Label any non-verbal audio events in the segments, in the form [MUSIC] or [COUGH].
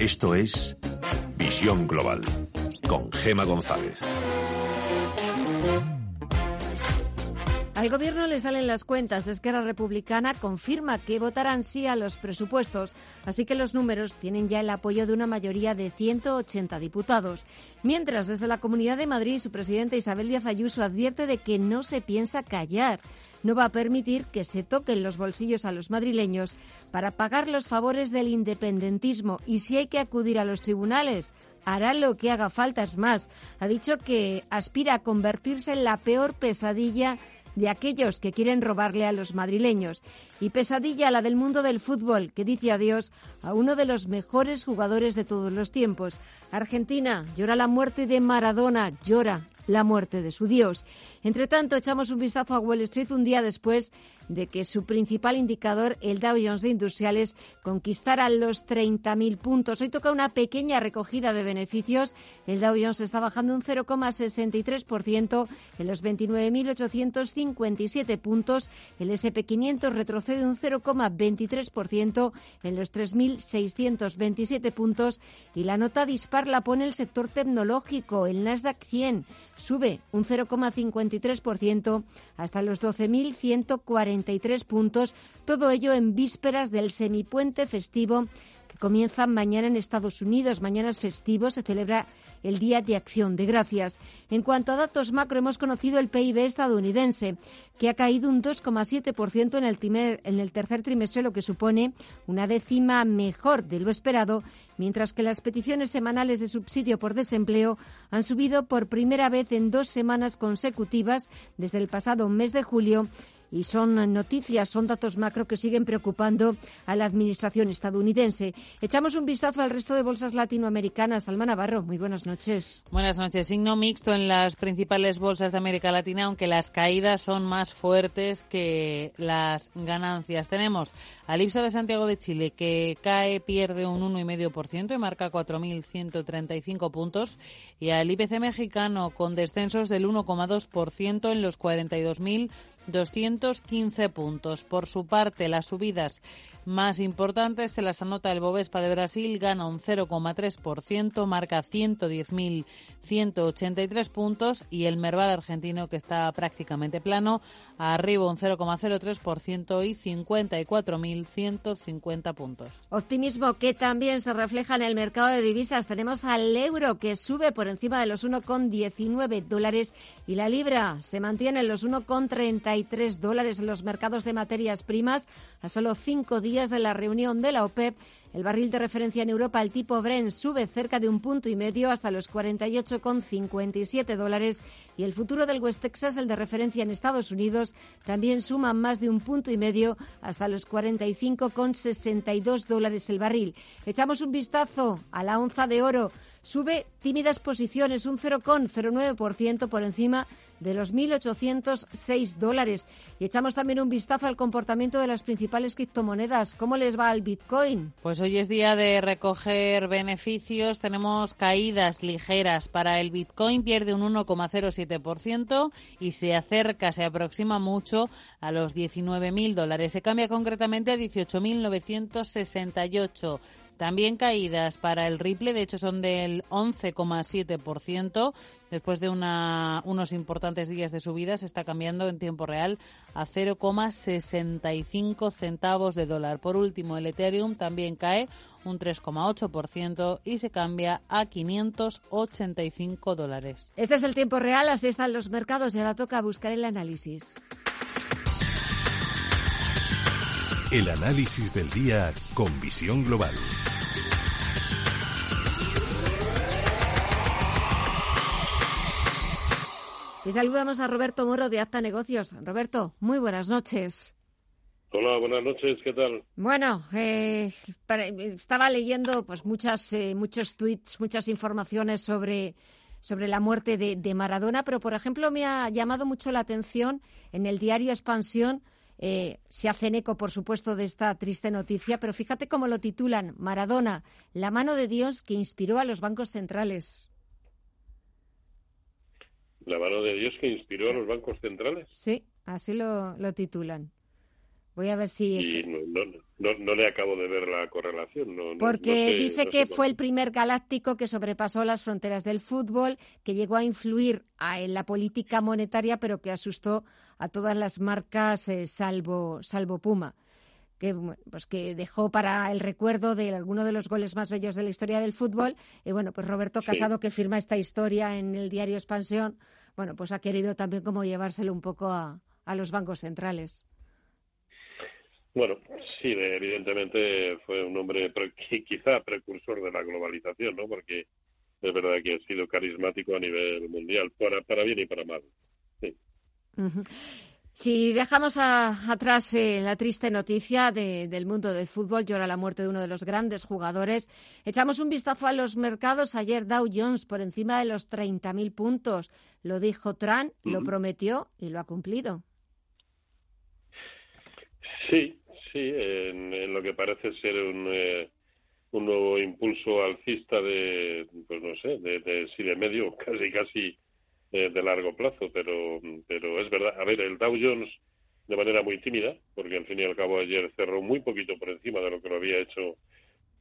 Esto es Visión Global con Gema González. Al gobierno le salen las cuentas. Esquerra Republicana confirma que votarán sí a los presupuestos, así que los números tienen ya el apoyo de una mayoría de 180 diputados. Mientras, desde la Comunidad de Madrid, su presidenta Isabel Díaz Ayuso advierte de que no se piensa callar. No va a permitir que se toquen los bolsillos a los madrileños para pagar los favores del independentismo y si hay que acudir a los tribunales, hará lo que haga falta. Es más, ha dicho que aspira a convertirse en la peor pesadilla de aquellos que quieren robarle a los madrileños. Y pesadilla la del mundo del fútbol, que dice adiós a uno de los mejores jugadores de todos los tiempos. Argentina llora la muerte de Maradona, llora la muerte de su dios. Entre tanto, echamos un vistazo a Wall Street un día después de que su principal indicador, el Dow Jones de Industriales, conquistara los 30.000 puntos. Hoy toca una pequeña recogida de beneficios. El Dow Jones está bajando un 0,63% en los 29.857 puntos. El SP500 retrocede un 0,23% en los 3.627 puntos. Y la nota dispar la pone el sector tecnológico. El Nasdaq 100 sube un 0,53% hasta los 12.140 puntos, todo ello en vísperas del semipuente festivo que comienza mañana en Estados Unidos. Mañana es festivo, se celebra el Día de Acción de Gracias. En cuanto a datos macro, hemos conocido el PIB estadounidense, que ha caído un 2,7% en, el en el tercer trimestre, lo que supone una décima mejor de lo esperado, mientras que las peticiones semanales de subsidio por desempleo han subido por primera vez en dos semanas consecutivas desde el pasado mes de julio y son noticias, son datos macro que siguen preocupando a la administración estadounidense. Echamos un vistazo al resto de bolsas latinoamericanas. Alma Navarro, muy buenas noches. Buenas noches. Signo mixto en las principales bolsas de América Latina, aunque las caídas son más fuertes que las ganancias. Tenemos al IPSA de Santiago de Chile que cae, pierde un 1,5% y marca 4.135 puntos y al IPC mexicano con descensos del 1,2% en los 42.000 215 puntos. Por su parte, las subidas más importantes se las anota el Bovespa de Brasil, gana un 0,3%, marca 110.183 puntos y el Merval argentino que está prácticamente plano, arriba un 0,03% y 54.150 puntos. Optimismo que también se refleja en el mercado de divisas. Tenemos al euro que sube por encima de los 1,19 dólares y la libra se mantiene en los 1,33 dólares en los mercados de materias primas a solo cinco días días de la reunión de la OPEP, el barril de referencia en Europa, el tipo Brent, sube cerca de un punto y medio hasta los 48,57 dólares y el futuro del West Texas, el de referencia en Estados Unidos, también suma más de un punto y medio hasta los 45,62 dólares el barril. Echamos un vistazo a la onza de oro. Sube tímidas posiciones, un 0,09% por encima de los 1.806 dólares. Y echamos también un vistazo al comportamiento de las principales criptomonedas. ¿Cómo les va al Bitcoin? Pues hoy es día de recoger beneficios. Tenemos caídas ligeras para el Bitcoin, pierde un 1,07% y se acerca, se aproxima mucho a los 19.000 dólares. Se cambia concretamente a 18.968. También caídas para el Ripple, de hecho son del 11,7%. Después de unos importantes días de subida, se está cambiando en tiempo real a 0,65 centavos de dólar. Por último, el Ethereum también cae un 3,8% y se cambia a 585 dólares. Este es el tiempo real, así están los mercados y ahora toca buscar el análisis. El análisis del día con visión global. Y saludamos a Roberto Moro de Acta Negocios. Roberto, muy buenas noches. Hola, buenas noches, ¿qué tal? Bueno, eh, estaba leyendo pues muchas, eh, muchos tweets, muchas informaciones sobre, sobre la muerte de, de, Maradona, pero por ejemplo me ha llamado mucho la atención en el diario Expansión eh, se hacen eco, por supuesto, de esta triste noticia, pero fíjate cómo lo titulan, Maradona, la mano de Dios que inspiró a los bancos centrales. ¿La mano de Dios que inspiró a los bancos centrales? Sí, así lo, titulan. Voy a ver si... Y no, le acabo de ver la correlación. Porque dice que fue el primer galáctico que sobrepasó las fronteras del fútbol, que llegó a influir en la política monetaria, pero que asustó a todas las marcas eh, salvo, salvo Puma que, pues que dejó para el recuerdo de alguno de los goles más bellos de la historia del fútbol. Y bueno, pues Roberto Casado, que firma esta historia en el diario Expansión, bueno, pues ha querido también como llevárselo un poco a, a los bancos centrales. Bueno, sí, evidentemente fue un hombre [LAUGHS] quizá precursor de la globalización, ¿no? Porque es verdad que ha sido carismático a nivel mundial, para, para bien y para mal. Sí. Si dejamos atrás eh, la triste noticia del mundo del fútbol, llora la muerte de uno de los grandes jugadores, echamos un vistazo a los mercados. Ayer Dow Jones por encima de los 30.000 puntos. Lo dijo Trump, lo prometió y lo ha cumplido. Sí, sí, en, lo que parece ser un, eh, un nuevo impulso alcista de, pues no sé, de, de, sí, de medio, [LAUGHS] casi, casi eh, de largo plazo, pero, pero es verdad. A ver, el Dow Jones de manera muy tímida, porque al fin y al cabo ayer cerró muy poquito por encima de lo que lo había hecho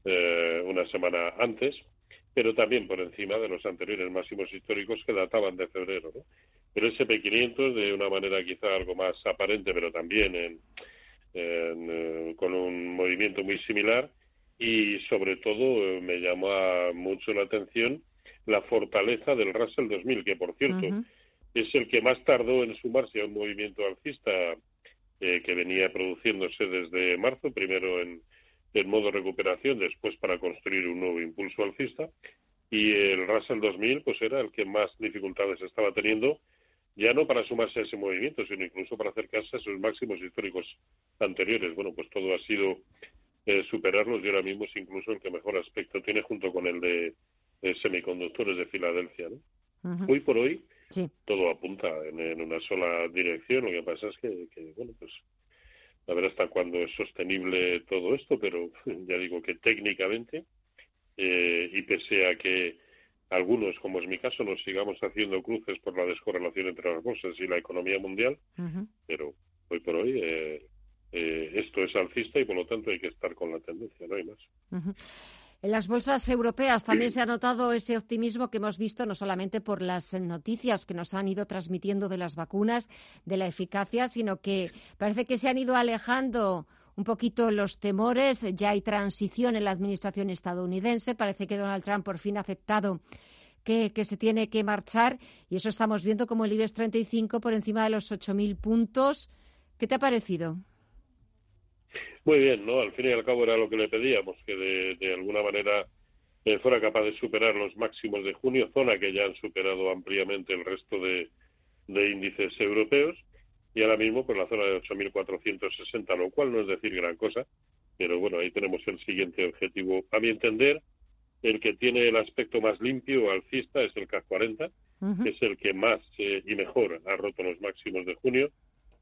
eh, una semana antes, pero también por encima de los anteriores máximos históricos que databan de febrero. ¿no? Pero ese P500 de una manera quizá algo más aparente, pero también en, eh, con un movimiento muy similar y sobre todo me llama mucho la atención la fortaleza del Russell 2000, que por cierto es el que más tardó en sumarse a un movimiento alcista eh, que venía produciéndose desde marzo, primero en, modo recuperación, después para construir un nuevo impulso alcista. Y el Russell 2000 pues era el que más dificultades estaba teniendo, ya no para sumarse a ese movimiento, sino incluso para acercarse a sus máximos históricos anteriores. Bueno, pues todo ha sido eh, superarlos y ahora mismo es incluso el que mejor aspecto tiene junto con el de semiconductores de Filadelfia. ¿no? Hoy por hoy todo apunta en, una sola dirección. Lo que pasa es que, bueno, pues a ver hasta cuándo es sostenible todo esto, pero [LAUGHS] ya digo que técnicamente eh, y pese a que algunos, como es mi caso, nos sigamos haciendo cruces por la descorrelación entre las bolsas y la economía mundial, pero hoy por hoy eh, eh, esto es alcista y por lo tanto hay que estar con la tendencia, no hay más. En las bolsas europeas también se ha notado ese optimismo que hemos visto no solamente por las noticias que nos han ido transmitiendo de las vacunas, de la eficacia, sino que parece que se han ido alejando un poquito los temores. Ya hay transición en la administración estadounidense. Parece que Donald Trump por fin ha aceptado que, se tiene que marchar y eso estamos viendo como el IBEX 35 por encima de los 8.000 puntos. ¿Qué te ha parecido? Muy bien, ¿no? Al fin y al cabo era lo que le pedíamos, que de, alguna manera eh, fuera capaz de superar los máximos de junio, zona que ya han superado ampliamente el resto de, índices europeos, y ahora mismo por pues, la zona de 8.460, lo cual no es decir gran cosa, pero bueno, ahí tenemos el siguiente objetivo. A mi entender, el que tiene el aspecto más limpio alcista es el CAC 40, que es el que más eh, y mejor ha roto los máximos de junio,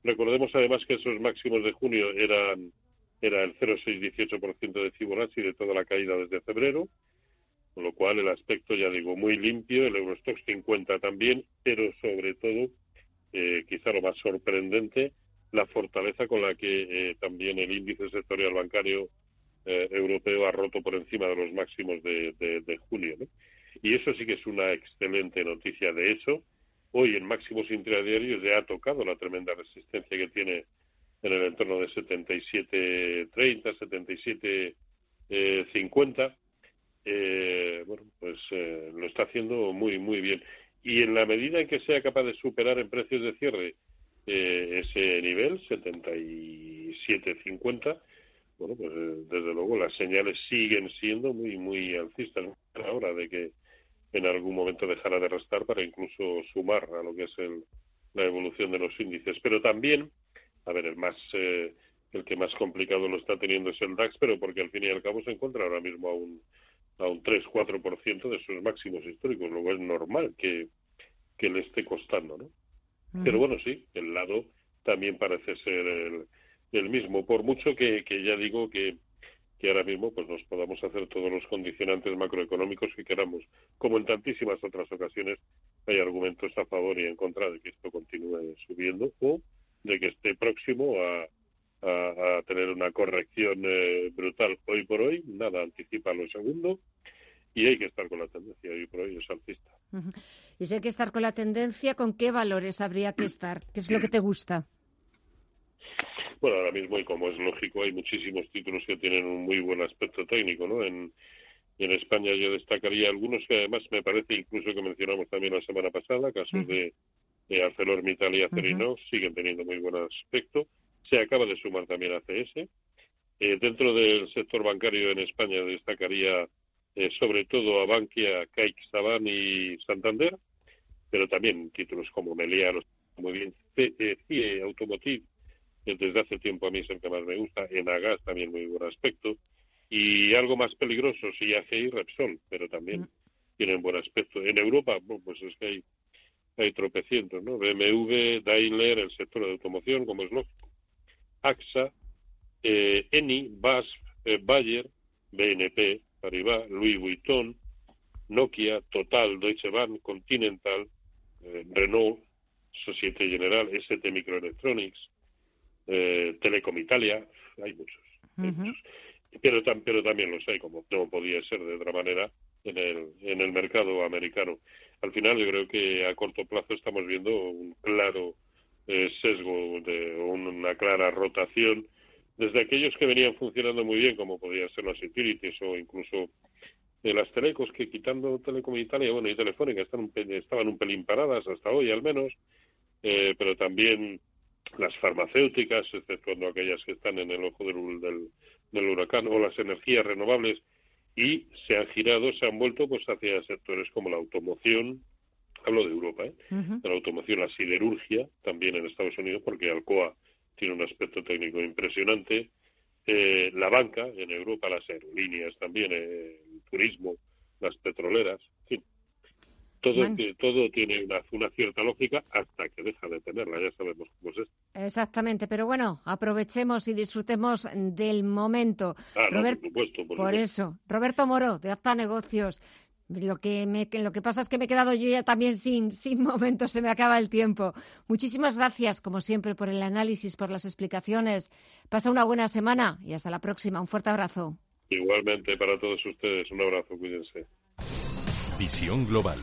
Recordemos además que esos máximos de junio eran era el 0,618% de Fibonacci de toda la caída desde febrero, con lo cual el aspecto, ya digo, muy limpio, el Eurostox 50 también, pero sobre todo, eh, quizá lo más sorprendente, la fortaleza con la que eh, también el índice sectorial bancario eh, europeo ha roto por encima de los máximos de, de. Y eso sí que es una excelente noticia. De hecho, hoy en máximos intradiarios ya ha tocado la tremenda resistencia que tiene en el entorno de 77.30, 77.50. Eh, bueno, pues eh, lo está haciendo muy, muy bien. Y en la medida en que sea capaz de superar en precios de cierre eh, ese nivel, 77.50, bueno, pues desde luego las señales siguen siendo muy, muy alcistas a la hora de que en algún momento dejará de restar para incluso sumar a lo que es el, la evolución de los índices. Pero también, a ver, el más eh, el que más complicado lo está teniendo es el DAX, pero porque al fin y al cabo se encuentra ahora mismo a un a un 3-4% de sus máximos históricos, luego es normal que, que le esté costando, ¿no? Pero bueno, sí, el lado también parece ser el, el mismo, por mucho que, que ya digo que que ahora mismo pues nos podamos hacer todos los condicionantes macroeconómicos que queramos. Como en tantísimas otras ocasiones, hay argumentos a favor y en contra de que esto continúe subiendo o de que esté próximo a, a tener una corrección eh, brutal hoy por hoy, nada anticipa lo segundo, y hay que estar con la tendencia, hoy por hoy es alcista. Y si hay que estar con la tendencia, ¿con qué valores habría que estar? ¿Qué es lo que te gusta? Bueno, ahora mismo, y como es lógico, hay muchísimos títulos que tienen un muy buen aspecto técnico, ¿no? En, en España yo destacaría algunos que además me parece incluso que mencionamos también la semana pasada, casos de, de ArcelorMittal y Acerinox, siguen teniendo muy buen aspecto. Se acaba de sumar también ACS. Eh, dentro del sector bancario en España destacaría eh, sobre todo a Bankia, CaixaBank y Santander, pero también títulos como Meliá, muy bien, CIE Automotive, desde hace tiempo a mí es el que más me gusta, en Agas también muy buen aspecto, y algo más peligroso, sí, y Repsol, pero también mm. tienen buen aspecto. En Europa, pues es que hay, hay tropecientos, ¿no? BMW, Daimler, el sector de automoción, como es lógico. AXA, eh, Eni, BASF, eh, Bayer, BNP, Paribas, Louis Vuitton, Nokia, Total, Deutsche Bank, Continental, eh, Renault, Societe General, ST Microelectronics, Telecom Italia, hay muchos. Hay muchos pero, pero también los hay, como no podía ser de otra manera, en el, en el mercado americano. Al final, yo creo que a corto plazo estamos viendo un claro eh, sesgo, de una clara rotación desde aquellos que venían funcionando muy bien, como podían ser las utilities o incluso de las telecos, que quitando Telecom Italia bueno, y Telefónica están estaban un pelín paradas hasta hoy al menos, eh, pero también las farmacéuticas, exceptuando aquellas que están en el ojo del, del, del huracán o las energías renovables y se han girado, se han vuelto pues hacia sectores como la automoción, hablo de Europa, ¿eh? la automoción, la siderurgia, también en Estados Unidos, porque Alcoa tiene un aspecto técnico impresionante, eh, la banca en Europa, las aerolíneas también, eh, el turismo, las petroleras, en fin, todo, todo tiene una, una, cierta lógica hasta que deja de tenerla, ya sabemos cómo es esto. Exactamente, pero bueno, aprovechemos y disfrutemos del momento. Ah, por, supuesto, por, eso, Roberto Moro, de Acta Negocios. Lo que, me, lo que pasa es que me he quedado yo ya también sin, [LAUGHS] sin momento, se me acaba el tiempo. Muchísimas gracias, como siempre, por el análisis, por las explicaciones. Pasa una buena semana y hasta la próxima. Un fuerte abrazo. Igualmente para todos ustedes, un abrazo, cuídense. Visión Global.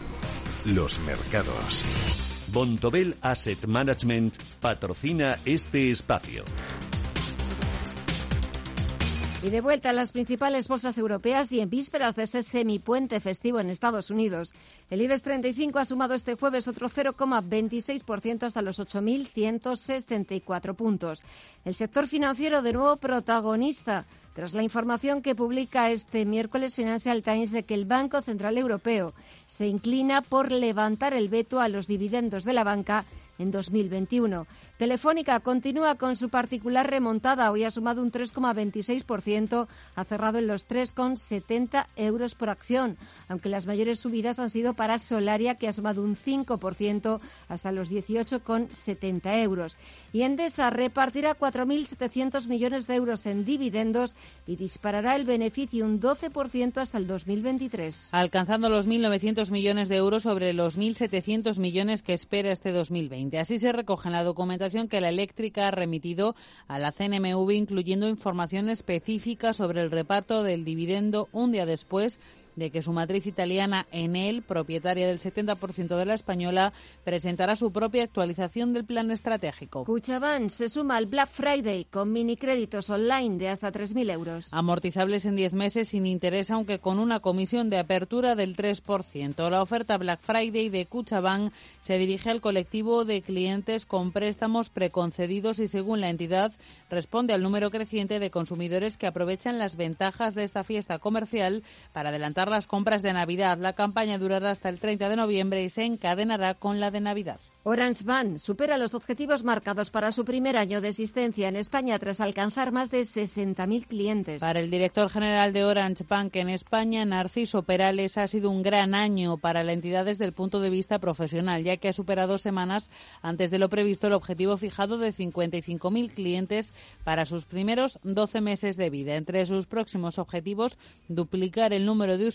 Los mercados. Bontobel Asset Management patrocina este espacio. Y de vuelta a las principales bolsas europeas y en vísperas de ese semipuente festivo en Estados Unidos, el IBEX 35 ha sumado este jueves otro 0,26% hasta los 8.164 puntos. El sector financiero de nuevo protagonista tras la información que publica este miércoles Financial Times de que el Banco Central Europeo se inclina por levantar el veto a los dividendos de la banca en 2021. Telefónica continúa con su particular remontada. Hoy ha sumado un 3,26%, ha cerrado en los 3,70 euros por acción, aunque las mayores subidas han sido para Solaria, que ha sumado un 5% hasta los 18,70 euros. Y Endesa repartirá 4.700 millones de euros en dividendos y disparará el beneficio un 12% hasta el 2023. Alcanzando los 1.900 millones de euros sobre los 1.700 millones que espera este 2020. Así se recoge en la documentación que la eléctrica ha remitido a la CNMV, incluyendo información específica sobre el reparto del dividendo un día después de que su matriz italiana Enel, propietaria del 70% de la española, presentará su propia actualización del plan estratégico. Cuchaban se suma al Black Friday con mini créditos online de hasta 3.000 euros. Amortizables en 10 meses sin interés, aunque con una comisión de apertura del 3%. La oferta Black Friday de Cuchaban se dirige al colectivo de clientes con préstamos preconcedidos y, según la entidad, responde al número creciente de consumidores que aprovechan las ventajas de esta fiesta comercial para adelantar las compras de Navidad. La campaña durará hasta el 30 de noviembre y se encadenará con la de Navidad. Orange Bank supera los objetivos marcados para su primer año de existencia en España tras alcanzar más de 60.000 clientes. Para el director general de Orange Bank en España, Narciso Perales, ha sido un gran año para la entidad desde el punto de vista profesional, ya que ha superado semanas antes de lo previsto el objetivo fijado de 55.000 clientes para sus primeros 12 meses de vida. Entre sus próximos objetivos, duplicar el número de usuarios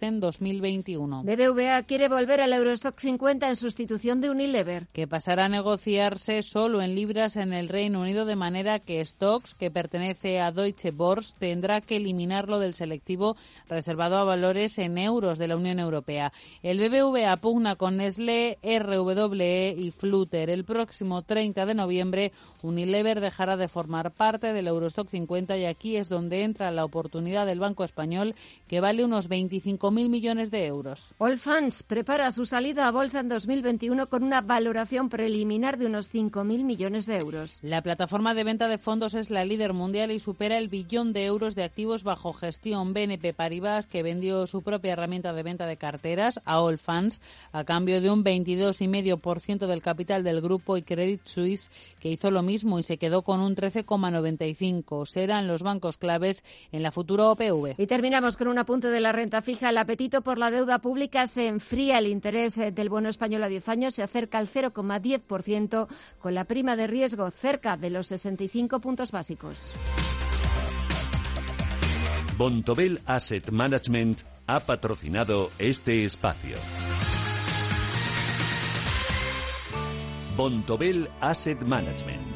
en 2021. BBVA quiere volver al Eurostock 50 en sustitución de Unilever. Que pasará a negociarse solo en libras en el Reino Unido de manera que Stocks, que pertenece a Deutsche Börse, tendrá que eliminarlo del selectivo reservado a valores en euros de la Unión Europea. El BBVA pugna con Nestlé, RWE y Flutter. El próximo 30 de noviembre, Unilever dejará de formar parte del Eurostock 50 y aquí es donde entra la oportunidad del Banco Español, que vale unos 25.000 millones de euros. Allfunds prepara su salida a bolsa en 2021 con una valoración preliminar de unos 5.000 millones de euros. La plataforma de venta de fondos es la líder mundial y supera el billón de euros de activos bajo gestión. BNP Paribas, que vendió su propia herramienta de venta de carteras a Allfunds a cambio de un 22,5% del capital del grupo y Credit Suisse, que hizo lo mismo y se quedó con un 13,95. Serán los bancos claves en la futura OPV. Y terminamos con un apunte de la renta fija. El apetito por la deuda pública se enfría. El interés eh, del bono español a 10 años se acerca al 0,10%, con la prima de riesgo cerca de los 65 puntos básicos. Bontobel Asset Management ha patrocinado este espacio. Bontobel Asset Management.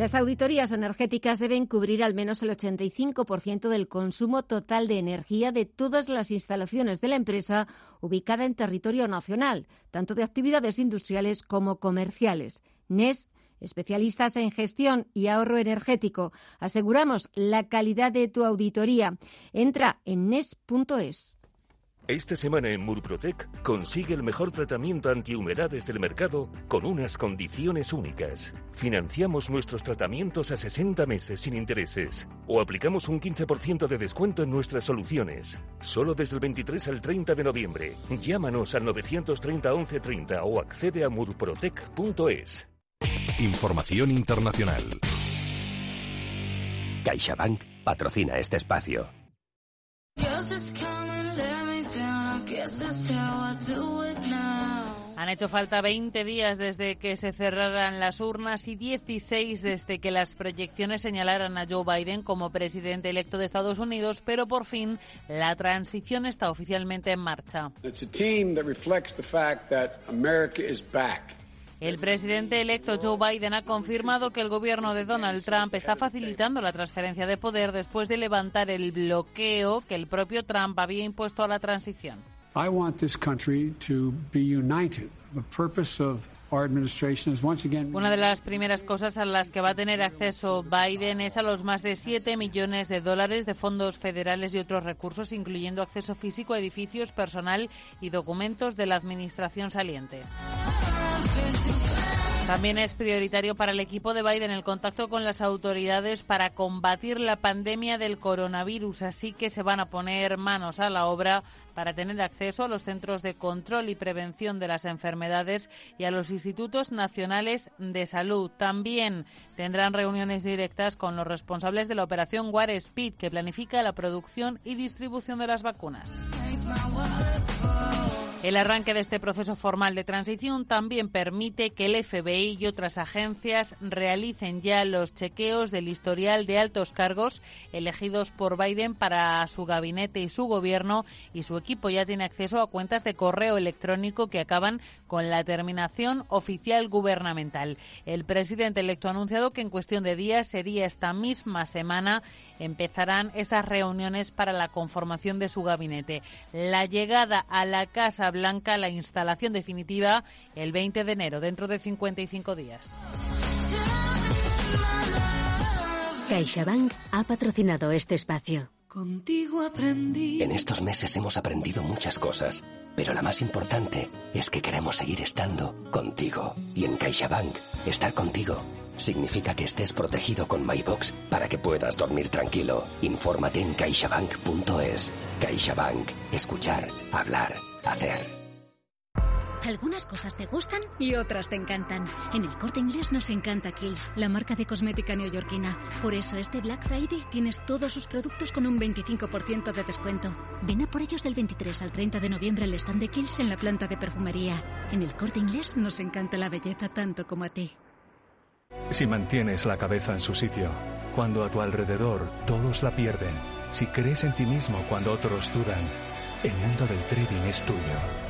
Las auditorías energéticas deben cubrir al menos el 85% del consumo total de energía de todas las instalaciones de la empresa ubicada en territorio nacional, tanto de actividades industriales como comerciales. NES especialistas en gestión y ahorro energético. Aseguramos la calidad de tu auditoría. Entra en nes.es. Esta semana en Murprotec consigue el mejor tratamiento antihumedades del mercado con unas condiciones únicas. Financiamos nuestros tratamientos a 60 meses sin intereses o aplicamos un 15% de descuento en nuestras soluciones. Solo desde el 23 al 30 de noviembre. Llámanos al 930 1130 o accede a murprotec.es. Información internacional. CaixaBank patrocina este espacio. Han hecho falta 20 días desde que se cerraran las urnas y 16 desde que las proyecciones señalaran a Joe Biden como presidente electo de Estados Unidos, pero por fin la transición está oficialmente en marcha. El presidente electo Joe Biden ha confirmado que el gobierno de Donald Trump está facilitando la transferencia de poder después de levantar el bloqueo que el propio Trump había impuesto a la transición. Una de las primeras cosas a las que va a tener acceso Biden es a los más de 7 millones de dólares de fondos federales y otros recursos, incluyendo acceso físico a edificios, personal y documentos de la administración saliente. También es prioritario para el equipo de Biden el contacto con las autoridades para combatir la pandemia del coronavirus, así que se van a poner manos a la obra para tener acceso a los centros de control y prevención de las enfermedades y a los institutos nacionales de salud. También tendrán reuniones directas con los responsables de la operación War Speed, que planifica la producción y distribución de las vacunas. El arranque de este proceso formal de transición también permite que el FBI y otras agencias realicen ya los chequeos del historial de altos cargos elegidos por Biden para su gabinete y su gobierno y su equipo ya tiene acceso a cuentas de correo electrónico que acaban con la terminación oficial gubernamental. El presidente electo ha anunciado que en cuestión de días sería esta misma semana empezarán esas reuniones para la conformación de su gabinete. La llegada a la Casa Blanca, la instalación definitiva, el 20 de enero, dentro de 55 días. CaixaBank ha patrocinado este espacio. Contigo aprendí. En estos meses hemos aprendido muchas cosas, pero la más importante es que queremos seguir estando contigo. Y en CaixaBank, estar contigo significa que estés protegido con MyBox para que puedas dormir tranquilo. Infórmate en caixabank.es. CaixaBank. Escuchar, hablar, hacer. Algunas cosas te gustan y otras te encantan. En el corte inglés nos encanta Kills, la marca de cosmética neoyorquina. Por eso este Black Friday tienes todos sus productos con un 25% de descuento. Ven a por ellos del 23 al 30 de noviembre al stand de Kills en la planta de perfumería. En el corte inglés nos encanta la belleza tanto como a ti. Si mantienes la cabeza en su sitio, cuando a tu alrededor todos la pierden, si crees en ti mismo cuando otros dudan, el mundo del trading es tuyo.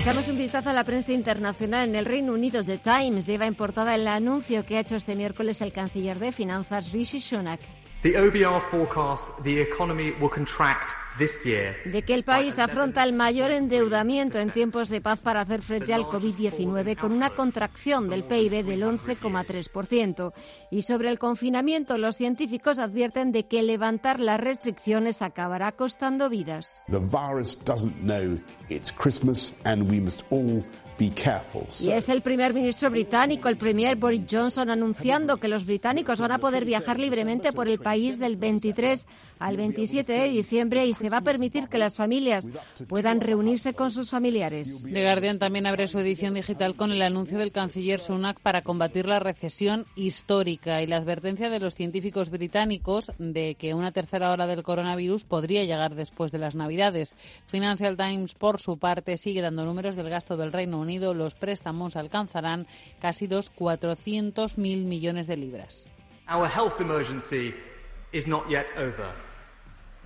Echamos un vistazo a la prensa internacional. En el Reino Unido, The Times lleva en portada el anuncio que ha hecho este miércoles el canciller de Finanzas, Rishi Sunak. The OBR forecasts the economy will contract de que el país afronta el mayor endeudamiento en tiempos de paz para hacer frente al COVID-19 con una contracción del PIB del 11,3%. Y sobre el confinamiento, los científicos advierten de que levantar las restricciones acabará costando vidas. Y es el primer ministro británico, el premier Boris Johnson, anunciando que los británicos van a poder viajar libremente por el país del 23 al 27 de diciembre y se va a permitir que las familias puedan reunirse con sus familiares. The Guardian también abre su edición digital con el anuncio del canciller Sunak para combatir la recesión histórica y la advertencia de los científicos británicos de que una tercera hora del coronavirus podría llegar después de las Navidades. Financial Times, por su parte, sigue dando números del gasto del Reino Unido los préstamos alcanzarán casi los 400.000 millones de libras. Our health emergency is not yet over.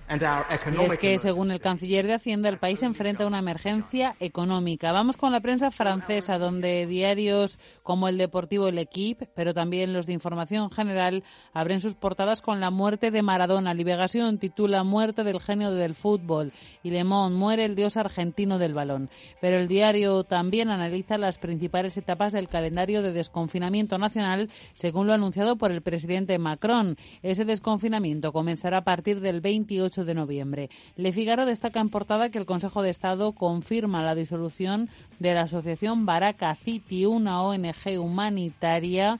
Y es que, según el canciller de Hacienda, el país enfrenta una emergencia económica. Vamos con la prensa francesa, donde diarios como el deportivo El Equipe, pero también los de información general, abren sus portadas con la muerte de Maradona. Liberación titula Muerte del genio del fútbol y Le Monde muere el dios argentino del balón. Pero el diario también analiza las principales etapas del calendario de desconfinamiento nacional, según lo anunciado por el presidente Macron. Ese desconfinamiento comenzará a partir del 28 de noviembre. Le Figaro destaca en portada que el Consejo de Estado confirma la disolución de la asociación Baraka City, una ONG humanitaria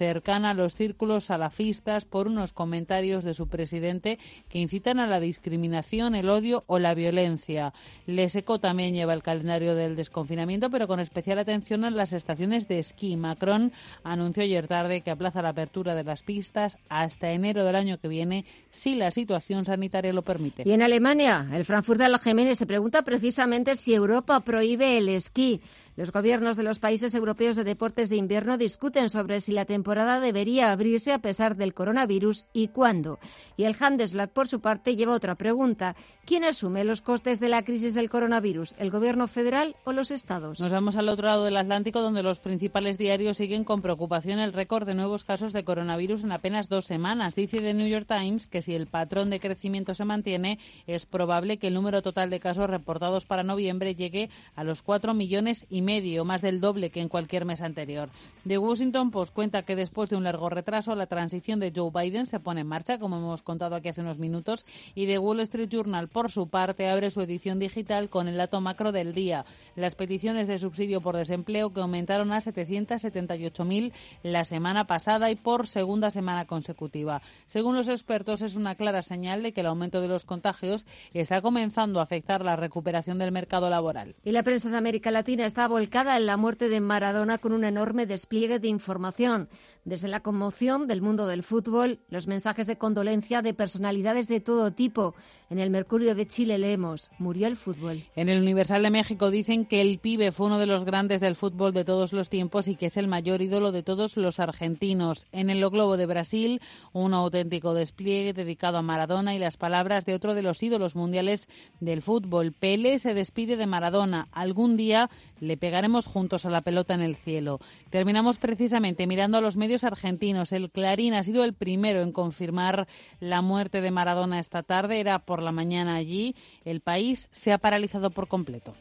cercana a los círculos salafistas por unos comentarios de su presidente que incitan a la discriminación, el odio o la violencia. Leseco también lleva el calendario del desconfinamiento, pero con especial atención a las estaciones de esquí. Macron anunció ayer tarde que aplaza la apertura de las pistas hasta enero del año que viene si la situación sanitaria lo permite. Y en Alemania, el Frankfurt Allgemeine se pregunta precisamente si Europa prohíbe el esquí. Los gobiernos de los países europeos de deportes de invierno discuten sobre si la temporada debería abrirse a pesar del coronavirus y cuándo. Y el Handelsblatt, por su parte, lleva otra pregunta. ¿Quién asume los costes de la crisis del coronavirus? ¿El gobierno federal o los estados? Nos vamos al otro lado del Atlántico, donde los principales diarios siguen con preocupación el récord de nuevos casos de coronavirus en apenas dos semanas. Dice The New York Times que si el patrón de crecimiento se mantiene, es probable que el número total de casos reportados para noviembre llegue a los cuatro millones y medio medio, más del doble que en cualquier mes anterior. The Washington Post cuenta que después de un largo retraso, la transición de Joe Biden se pone en marcha, como hemos contado aquí hace unos minutos, y The Wall Street Journal, por su parte, abre su edición digital con el dato macro del día. Las peticiones de subsidio por desempleo que aumentaron a 778.000 la semana pasada y por segunda semana consecutiva. Según los expertos, es una clara señal de que el aumento de los contagios está comenzando a afectar la recuperación del mercado laboral. Y la prensa de América Latina está volcada en la muerte de Maradona con un enorme despliegue de información, desde la conmoción del mundo del fútbol, los mensajes de condolencia de personalidades de todo tipo. En el Mercurio de Chile leemos, murió el fútbol. En el Universal de México dicen que el pibe fue uno de los grandes del fútbol de todos los tiempos y que es el mayor ídolo de todos los argentinos. En el Globo de Brasil, un auténtico despliegue dedicado a Maradona y las palabras de otro de los ídolos mundiales del fútbol. Pele se despide de Maradona. Algún día le pegaremos juntos a la pelota en el cielo. Terminamos precisamente mirando a los medios argentinos. El Clarín ha sido el primero en confirmar la muerte de Maradona esta tarde. Era por la mañana allí. El país se ha paralizado por completo.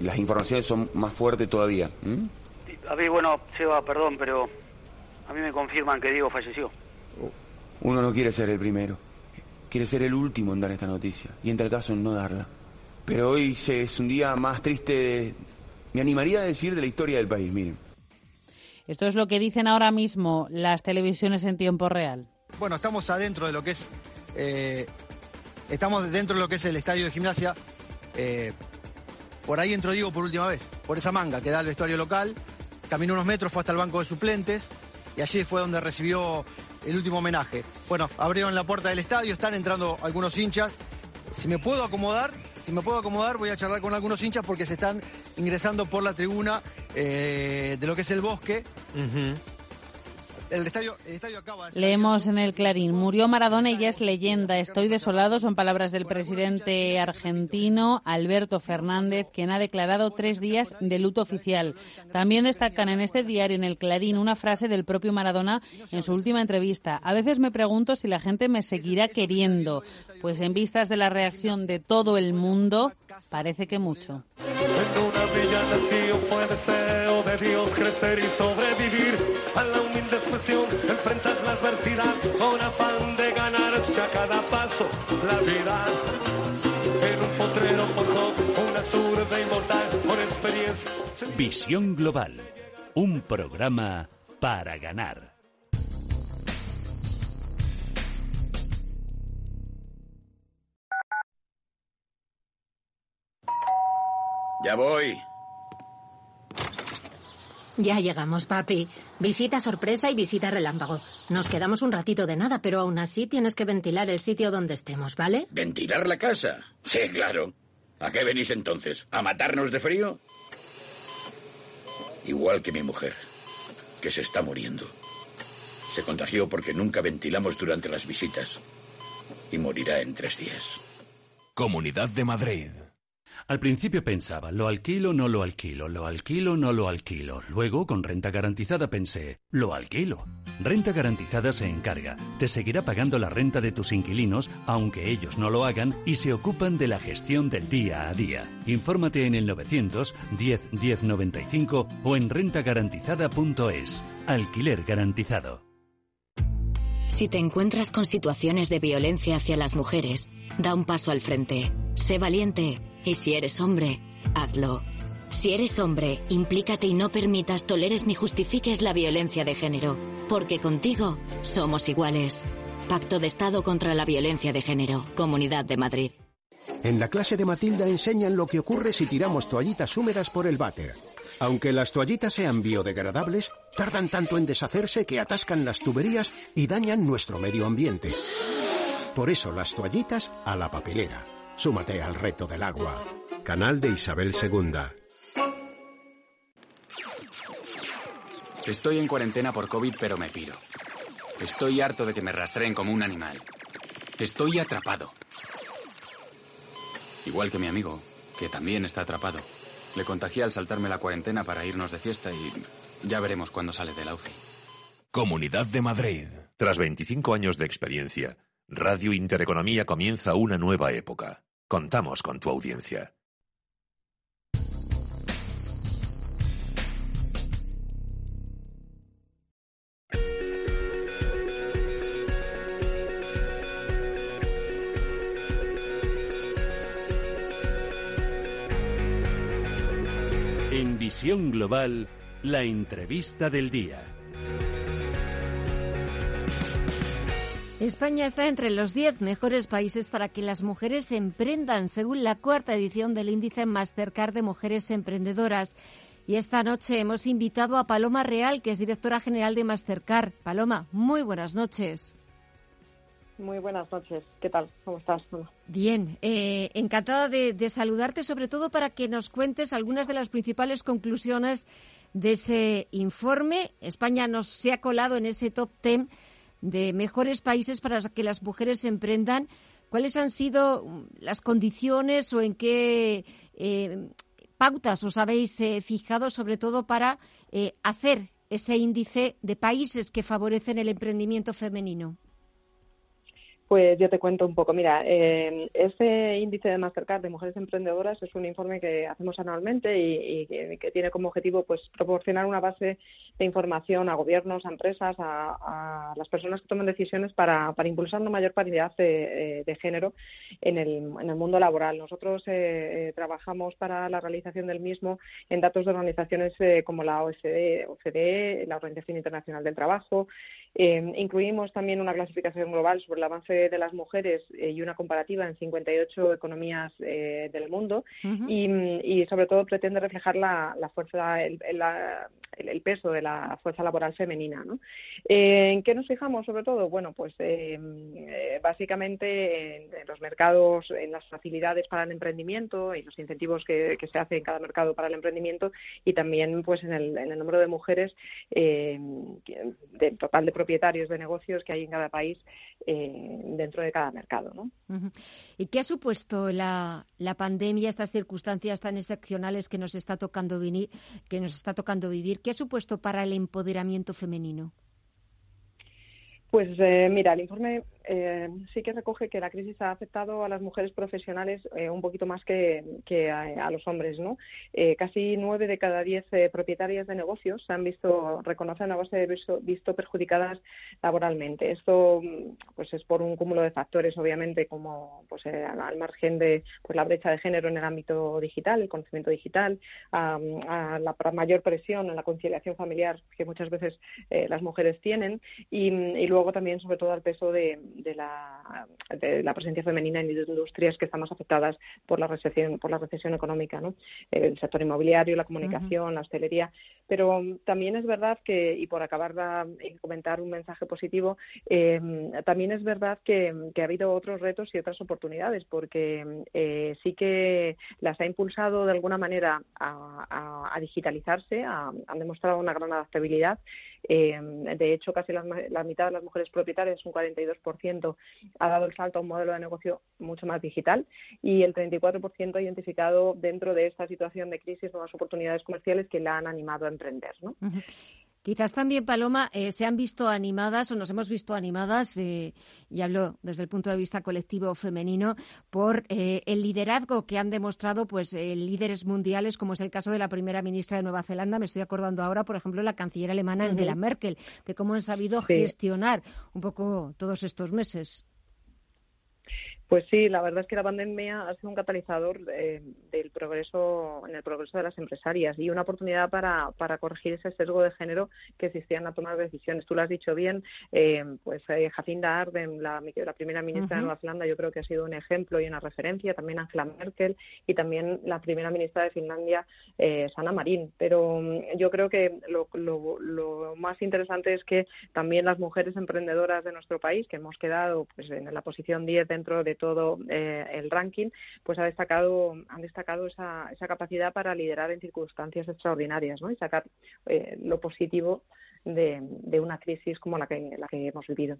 Las informaciones son más fuertes todavía. A mí, bueno, Seba, perdón, pero a mí me confirman que Diego falleció. Uno no quiere ser el primero. Quiere ser el último en dar esta noticia. Y en tal caso en no darla. Pero hoy es un día más triste, me animaría a decir, de la historia del país, miren. Esto es lo que dicen ahora mismo las televisiones en tiempo real. Bueno, estamos adentro de lo que es... Eh, estamos dentro de lo que es el estadio de gimnasia. Eh, por ahí entró Diego por última vez, por esa manga que da el vestuario local. Caminó unos metros, fue hasta el banco de suplentes y allí fue donde recibió el último homenaje. Bueno, abrieron la puerta del estadio, están entrando algunos hinchas. Si me puedo acomodar, si me puedo acomodar, voy a charlar con algunos hinchas porque se están ingresando por la tribuna eh, de lo que es el bosque. El estadio, acaba. Leemos en el Clarín, murió Maradona y ya es leyenda. Estoy desolado, son palabras del presidente argentino Alberto Fernández, quien ha declarado tres días de luto oficial. También destacan en este diario, en el Clarín, una frase del propio Maradona en su última entrevista. A veces me pregunto si la gente me seguirá queriendo, pues en vistas de la reacción de todo el mundo, parece que mucho. En una villa nació fue deseo de Dios crecer y sobrevivir a la humilde expresión, enfrentar la adversidad con afán de ganarse a cada paso la vida. En un potrero forjó una zurda inmortal por experiencia. Visión Global, un programa para ganar. Ya voy. Ya llegamos, papi. Visita sorpresa y visita relámpago. Nos quedamos un ratito de nada, pero aún así tienes que ventilar el sitio donde estemos, ¿vale? ¿Ventilar la casa? Sí, claro. ¿A qué venís entonces? ¿A matarnos de frío? Igual que mi mujer, que se está muriendo. Se contagió porque nunca ventilamos durante las visitas. Y morirá en tres días. Comunidad de Madrid. Al principio pensaba, lo alquilo, no lo alquilo, lo alquilo, no lo alquilo. Luego, con renta garantizada, pensé, lo alquilo. Renta garantizada se encarga, te seguirá pagando la renta de tus inquilinos, aunque ellos no lo hagan, y se ocupan de la gestión del día a día. Infórmate en el 900 10 10 95 o en rentagarantizada.es. Alquiler garantizado. Si te encuentras con situaciones de violencia hacia las mujeres, da un paso al frente. Sé valiente y si eres hombre, hazlo. Si eres hombre, implícate y no permitas, toleres ni justifiques la violencia de género, porque contigo somos iguales. Pacto de Estado contra la Violencia de Género, Comunidad de Madrid. En la clase de Matilda enseñan lo que ocurre si tiramos toallitas húmedas por el váter. Aunque las toallitas sean biodegradables, tardan tanto en deshacerse que atascan las tuberías y dañan nuestro medio ambiente. Por eso las toallitas a la papelera. Súmate al reto del agua. Canal de Isabel II. Estoy en cuarentena por COVID, pero me piro. Estoy harto de que me rastreen como un animal. Estoy atrapado. Igual que mi amigo, que también está atrapado. Le contagié al saltarme la cuarentena para irnos de fiesta y ya veremos cuándo sale de la UCI. Comunidad de Madrid. Tras 25 años de experiencia, Radio Intereconomía comienza una nueva época. Contamos con tu audiencia. En Visión Global, la entrevista del día. España está entre los 10 mejores países para que las mujeres emprendan, según la cuarta edición del índice Mastercard de Mujeres Emprendedoras. Y esta noche hemos invitado a Paloma Real, que es directora general de Mastercard. Paloma, muy buenas noches. Muy buenas noches. ¿Qué tal? ¿Cómo estás? Bien, eh, encantada de, de, saludarte, sobre todo para que nos cuentes algunas de las principales conclusiones de ese informe. España nos se ha colado en ese top 10 de mejores países para que las mujeres emprendan. ¿Cuáles han sido las condiciones o en qué eh, pautas os habéis fijado sobre todo para hacer ese índice de países que favorecen el emprendimiento femenino? Pues yo te cuento un poco. Mira, eh, este índice de Mastercard de mujeres emprendedoras es un informe que hacemos anualmente y, que, tiene como objetivo pues proporcionar una base de información a gobiernos, a empresas, a, las personas que toman decisiones para, impulsar una mayor paridad de, género en el, mundo laboral. Nosotros eh, eh, trabajamos para la realización del mismo en datos de organizaciones como la OSD, OCDE, la Organización Internacional del Trabajo. incluimos también una clasificación global sobre el avance de las mujeres eh, y una comparativa en 58 economías eh, del mundo y, sobre todo pretende reflejar la, fuerza, el, el, peso de la fuerza laboral femenina. ¿no? Eh, ¿En qué nos fijamos sobre todo? Bueno, pues básicamente en, los mercados, en las facilidades para el emprendimiento y los incentivos que, se hace en cada mercado para el emprendimiento y también pues en el, en el número de mujeres del total de propietarios de negocios que hay en cada país dentro de cada mercado. ¿no? ¿Y qué ha supuesto la, la, pandemia, estas circunstancias tan excepcionales que nos está tocando venir, que nos está tocando vivir? ¿Qué ha supuesto para el empoderamiento femenino? Pues eh, mira, el informe eh, sí que recoge que la crisis ha afectado a las mujeres profesionales eh, un poquito más que, a, los hombres, ¿no? casi nueve de cada diez propietarias de negocios se han visto, reconocen a de visto, visto, perjudicadas laboralmente. Esto, pues, es por un cúmulo de factores, obviamente, como, pues, al margen de, pues, la brecha de género en el ámbito digital, el conocimiento digital, a, la mayor presión en la conciliación familiar que muchas veces las mujeres tienen y luego luego también, sobre todo, al peso de, la, presencia femenina en industrias que están más afectadas por la recesión, por la recesión económica, ¿no? El sector inmobiliario, la comunicación, la hostelería. Pero también es verdad que, y por acabar de comentar un mensaje positivo, em, también es verdad que, ha habido otros retos y otras oportunidades, porque eh, sí que las ha impulsado de alguna manera a, digitalizarse, han demostrado una gran adaptabilidad. Em, de hecho, casi la, la mitad de las mujeres mujeres propietarias, un 42%, ha dado el salto a un modelo de negocio mucho más digital y el 34% ha identificado dentro de esta situación de crisis nuevas oportunidades comerciales que la han animado a emprender. ¿no? Quizás también, Paloma, eh, se han visto animadas o nos hemos visto animadas, eh, y hablo desde el punto de vista colectivo femenino, por eh, el liderazgo que han demostrado pues líderes mundiales, como es el caso de la primera ministra de Nueva Zelanda. Me estoy acordando ahora, por ejemplo, de la canciller alemana Angela Merkel, de cómo han sabido gestionar un poco todos estos meses. Pues sí, la verdad es que la pandemia ha sido un catalizador eh, del progreso, en el progreso de las empresarias y una oportunidad para, para, corregir ese sesgo de género que existía en la toma de decisiones. Tú lo has dicho bien, eh, pues eh, Jacinda Ardern, la, primera ministra de Nueva Zelanda, yo creo que ha sido un ejemplo y una referencia, también Angela Merkel y también la primera ministra de Finlandia, eh, Sanna Marin. Pero mm, yo creo que lo, lo, más interesante es que también las mujeres emprendedoras de nuestro país, que hemos quedado pues, en la posición 10 dentro de todo eh, el ranking, pues ha destacado, han destacado esa, esa capacidad para liderar en circunstancias extraordinarias ¿no? y sacar eh, lo positivo de, una crisis como la que, la que hemos vivido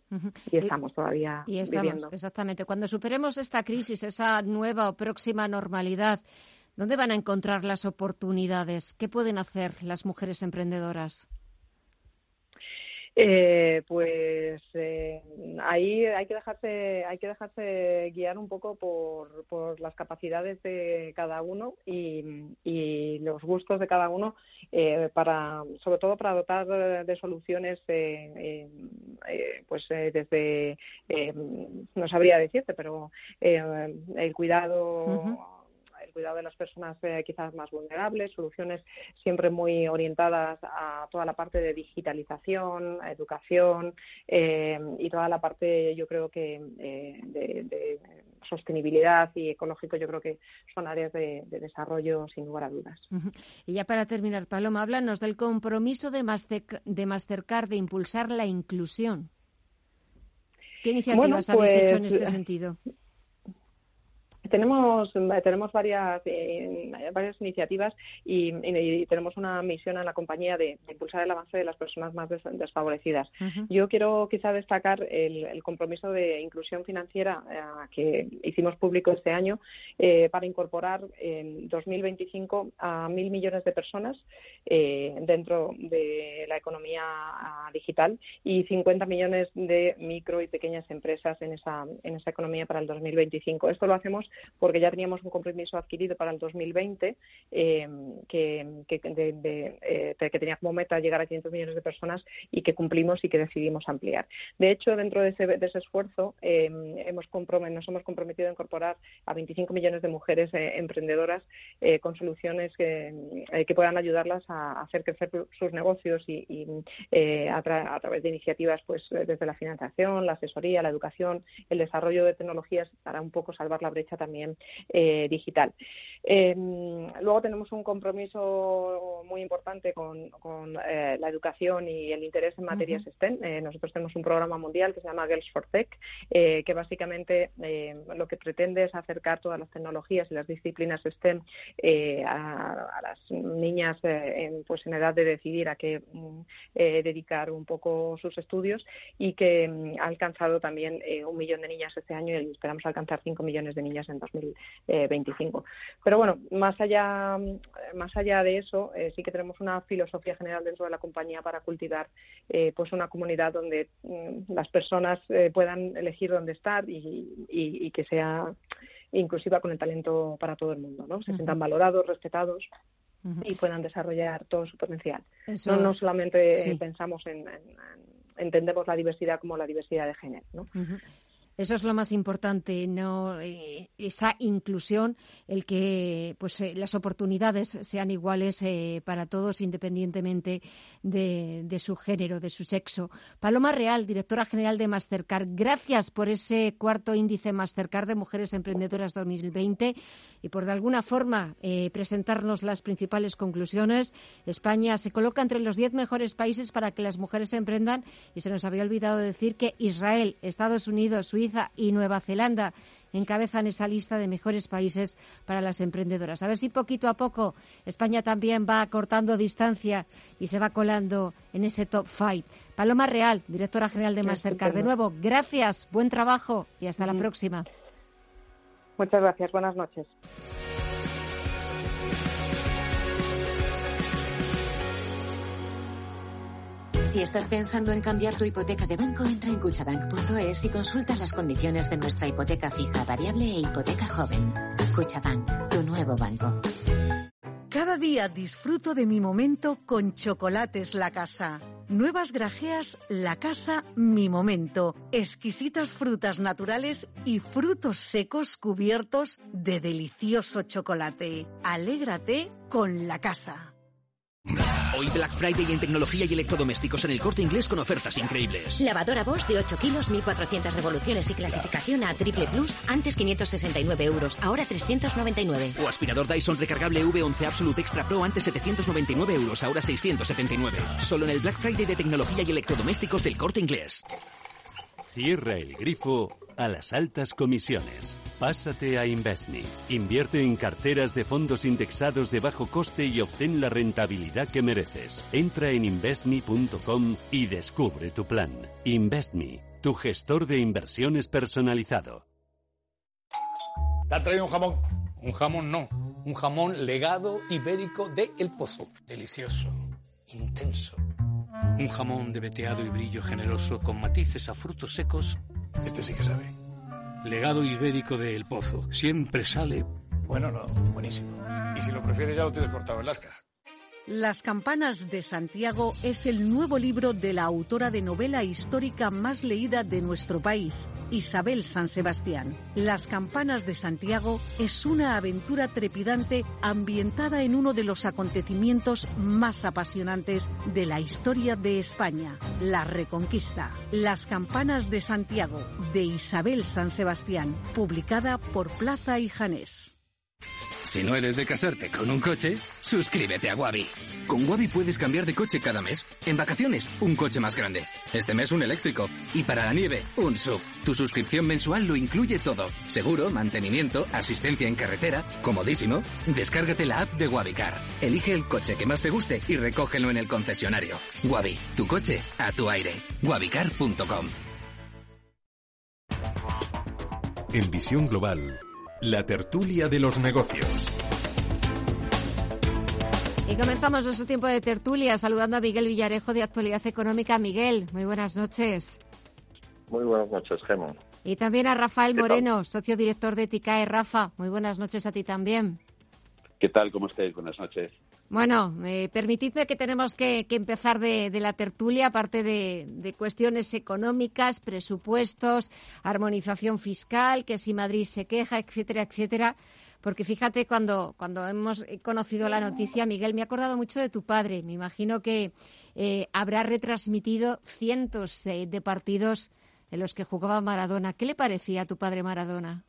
y estamos todavía y estamos, viviendo. Exactamente. Cuando superemos esta crisis, esa nueva o próxima normalidad, ¿dónde van a encontrar las oportunidades? ¿Qué pueden hacer las mujeres emprendedoras? Eh, pues eh, ahí hay que dejarse hay que dejarse guiar un poco por, por las capacidades de cada uno y, los gustos de cada uno eh, para sobre todo para dotar de soluciones eh, eh, pues desde no sabría decirte pero el cuidado cuidado de las personas eh, quizás más vulnerables, soluciones siempre muy orientadas a toda la parte de digitalización, educación eh, y toda la parte, yo creo que eh, de, sostenibilidad y ecológico, yo creo que son áreas de, desarrollo sin lugar a dudas. Y ya para terminar, Paloma, háblanos del compromiso de, de Mastercard de impulsar la inclusión. ¿Qué iniciativas habéis hecho en este sentido? Tenemos, tenemos varias, eh, varias iniciativas y, tenemos una misión en la compañía de, impulsar el avance de las personas más desfavorecidas. Yo quiero quizá destacar el, compromiso de inclusión financiera eh, que hicimos público este año eh, para incorporar en 2025 a mil millones de personas dentro de la economía ah, digital y 50 millones de micro y pequeñas empresas en esa, en esa economía para el 2025. Esto lo hacemos porque ya teníamos un compromiso adquirido para el 2020 eh, que, eh, que, tenía como meta llegar a 500 millones de personas y que cumplimos y que decidimos ampliar. De hecho, dentro de ese, esfuerzo eh, hemos nos hemos comprometido a incorporar a 25 millones de mujeres emprendedoras con soluciones que, puedan ayudarlas a hacer crecer sus negocios y, a, a, través de iniciativas pues desde la financiación, la asesoría, la educación, el desarrollo de tecnologías para un poco salvar la brecha también eh, digital. Em, luego tenemos un compromiso muy importante con, eh, la educación y el interés en materias STEM. Eh, nosotros tenemos un programa mundial que se llama Girls for Tech, que básicamente lo que pretende es acercar todas las tecnologías y las disciplinas STEM a, las niñas en, pues en edad de decidir a qué mm, dedicar un poco sus estudios y que mm, ha alcanzado también un millón de niñas este año y esperamos alcanzar cinco millones de niñas en 2025. Pero bueno, más allá, más allá de eso, eh, sí que tenemos una filosofía general dentro de la compañía para cultivar eh, pues una comunidad donde mm, las personas eh, puedan elegir dónde estar y, que sea inclusiva con el talento para todo el mundo, ¿no? Se sientan valorados, respetados y puedan desarrollar todo su potencial. No, no solamente pensamos en, entendemos la diversidad como la diversidad de género, ¿no? Eso es lo más importante, no eh, esa inclusión, el que pues eh, las oportunidades sean iguales eh, para todos independientemente de, su género, de su sexo. Paloma Real, directora general de Mastercard, gracias por ese cuarto índice Mastercard de Mujeres Emprendedoras 2020 y por de alguna forma presentarnos las principales conclusiones. España se coloca entre los diez mejores países para que las mujeres emprendan y se nos había olvidado decir que Israel, Estados Unidos, Suiza y Nueva Zelanda encabezan esa lista de mejores países para las emprendedoras. A ver si poquito a poco España también va cortando distancia y se va colando en ese top five. Paloma Real, directora general de Mastercard. De nuevo, gracias, buen trabajo y hasta la próxima. Muchas gracias, buenas noches. Si estás pensando en cambiar tu hipoteca de banco, entra en cuchabank.es y consulta las condiciones de nuestra hipoteca fija, variable e hipoteca joven. Cuchabank, tu nuevo banco. Cada día disfruto de mi momento con Chocolates La Casa. Nuevas grajeas La Casa Mi Momento. Exquisitas frutas naturales y frutos secos cubiertos de delicioso chocolate. Alégrate con La Casa. Hoy Black Friday en tecnología y electrodomésticos en el corte inglés con ofertas increíbles. Lavadora Bosch de 8 kilos, 1.400 revoluciones y clasificación a Triple Plus, antes 569 euros, ahora 399. O aspirador Dyson recargable V11 Absolute Extra Pro, antes 799 euros, ahora 679. Solo en el Black Friday de tecnología y electrodomésticos del corte inglés. Cierra el grifo a las altas comisiones. Pásate a Investme. Invierte en carteras de fondos indexados de bajo coste y obtén la rentabilidad que mereces. Entra en investme.com y descubre tu plan. Investme, tu gestor de inversiones personalizado. ¿Te ha traído un jamón? Un jamón no. Un jamón legado ibérico de El Pozo. Delicioso. Intenso. Un jamón de veteado y brillo generoso con matices a frutos secos. Este sí que sabe. Legado ibérico de El Pozo. Siempre sale. Bueno, no, buenísimo. Y si lo prefieres, ya lo tienes cortado en lasca. Las campanas de Santiago es el nuevo libro de la autora de novela histórica más leída de nuestro país, Isabel San Sebastián. Las campanas de Santiago es una aventura trepidante ambientada en uno de los acontecimientos más apasionantes de la historia de España, la Reconquista. Las campanas de Santiago, de Isabel San Sebastián, publicada por Plaza y Janés. Si no eres de casarte con un coche, suscríbete a Wabi. Con Wabi puedes cambiar de coche cada mes. En vacaciones, un coche más grande. Este mes un eléctrico. Y para la nieve, un sub. Tu suscripción mensual lo incluye todo. Seguro, mantenimiento, asistencia en carretera, comodísimo. Descárgate la app de Wabicar. Elige el coche que más te guste y recógelo en el concesionario. Wabi, tu coche a tu aire. Wabicar.com. En Visión Global, la tertulia de los negocios. Y comenzamos nuestro tiempo de tertulia saludando a Miguel Villarejo de Actualidad Económica. Miguel, muy buenas noches. Muy buenas noches, Gemma. Y también a Rafael Moreno, socio director de TICAE. Rafa, muy buenas noches a ti también. ¿Qué tal? ¿Cómo estáis? Buenas noches. Bueno, permitidme que tenemos que, empezar de, la tertulia, aparte de, cuestiones económicas, presupuestos, armonización fiscal, que si Madrid se queja, etcétera, etcétera. Porque fíjate, cuando, cuando hemos conocido la noticia, Miguel, me ha acordado mucho de tu padre. Me imagino que eh, habrá retransmitido cientos eh, de partidos en los que jugaba Maradona. ¿Qué le parecía a tu padre Maradona?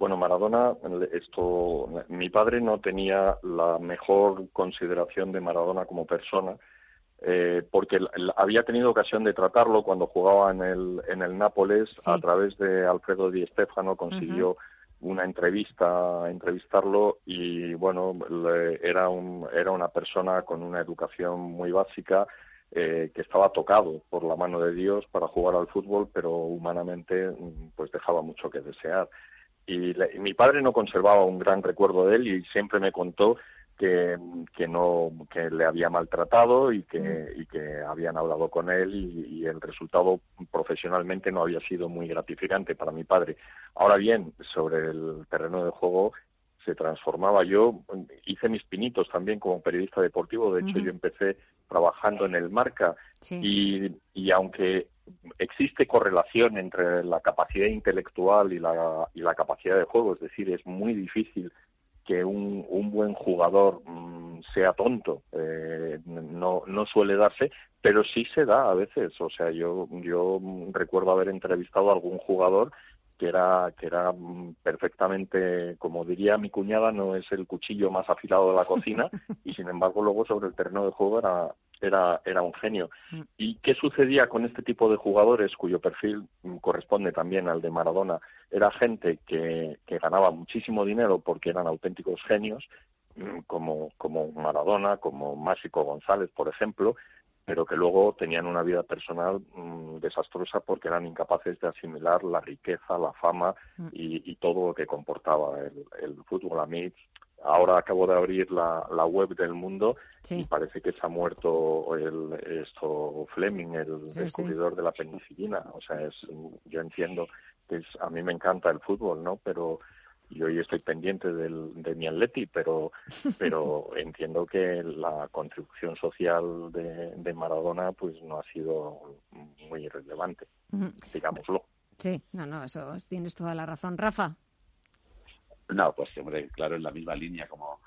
Bueno, Maradona, esto, mi padre no tenía la mejor consideración de Maradona como persona, eh, porque había tenido ocasión de tratarlo cuando jugaba en el, en el Nápoles a través de Alfredo Di Stefano, consiguió una entrevista, entrevistarlo y bueno, era, un, era una persona con una educación muy básica, eh, que estaba tocado por la mano de Dios para jugar al fútbol, pero humanamente pues dejaba mucho que desear y, mi padre no conservaba un gran recuerdo de él y siempre me contó que, que no que le había maltratado y que, y que habían hablado con él y, el resultado profesionalmente no había sido muy gratificante para mi padre. Ahora bien, sobre el terreno de juego se transformaba. Yo hice mis pinitos también como periodista deportivo. De hecho, yo empecé trabajando en el Marca y, y aunque existe correlación entre la capacidad intelectual y la, y la capacidad de juego, es decir, es muy difícil que un, un buen jugador mm, sea tonto, eh, no, no suele darse, pero sí se da a veces. O sea, yo, yo recuerdo haber entrevistado a algún jugador que era, que era mm, perfectamente, como diría mi cuñada, no es el cuchillo más afilado de la cocina, [LAUGHS] y sin embargo luego sobre el terreno de juego era, era, era un genio. Mm. ¿Y qué sucedía con este tipo de jugadores cuyo perfil mm, corresponde también al de Maradona? Era gente que, que ganaba muchísimo dinero porque eran auténticos genios, mm, como, como Maradona, como Másico González, por ejemplo, pero que luego tenían una vida personal desastrosa porque eran incapaces de asimilar la riqueza, la fama y, y todo lo que comportaba el, el fútbol. A mí Ahora acabo de abrir la, la web del mundo y parece que se ha muerto el, esto Fleming, el descubridor de la penicilina. O sea, es, yo entiendo que es, a mí me encanta el fútbol, ¿no? Pero y hoy estoy pendiente del, de mi Atleti, pero, [LAUGHS] pero entiendo que la contribución social de, de Maradona pues no ha sido muy relevante, digámoslo. Sí, no, no, eso tienes toda la razón. Rafa. No, pues hombre, claro, en la misma línea como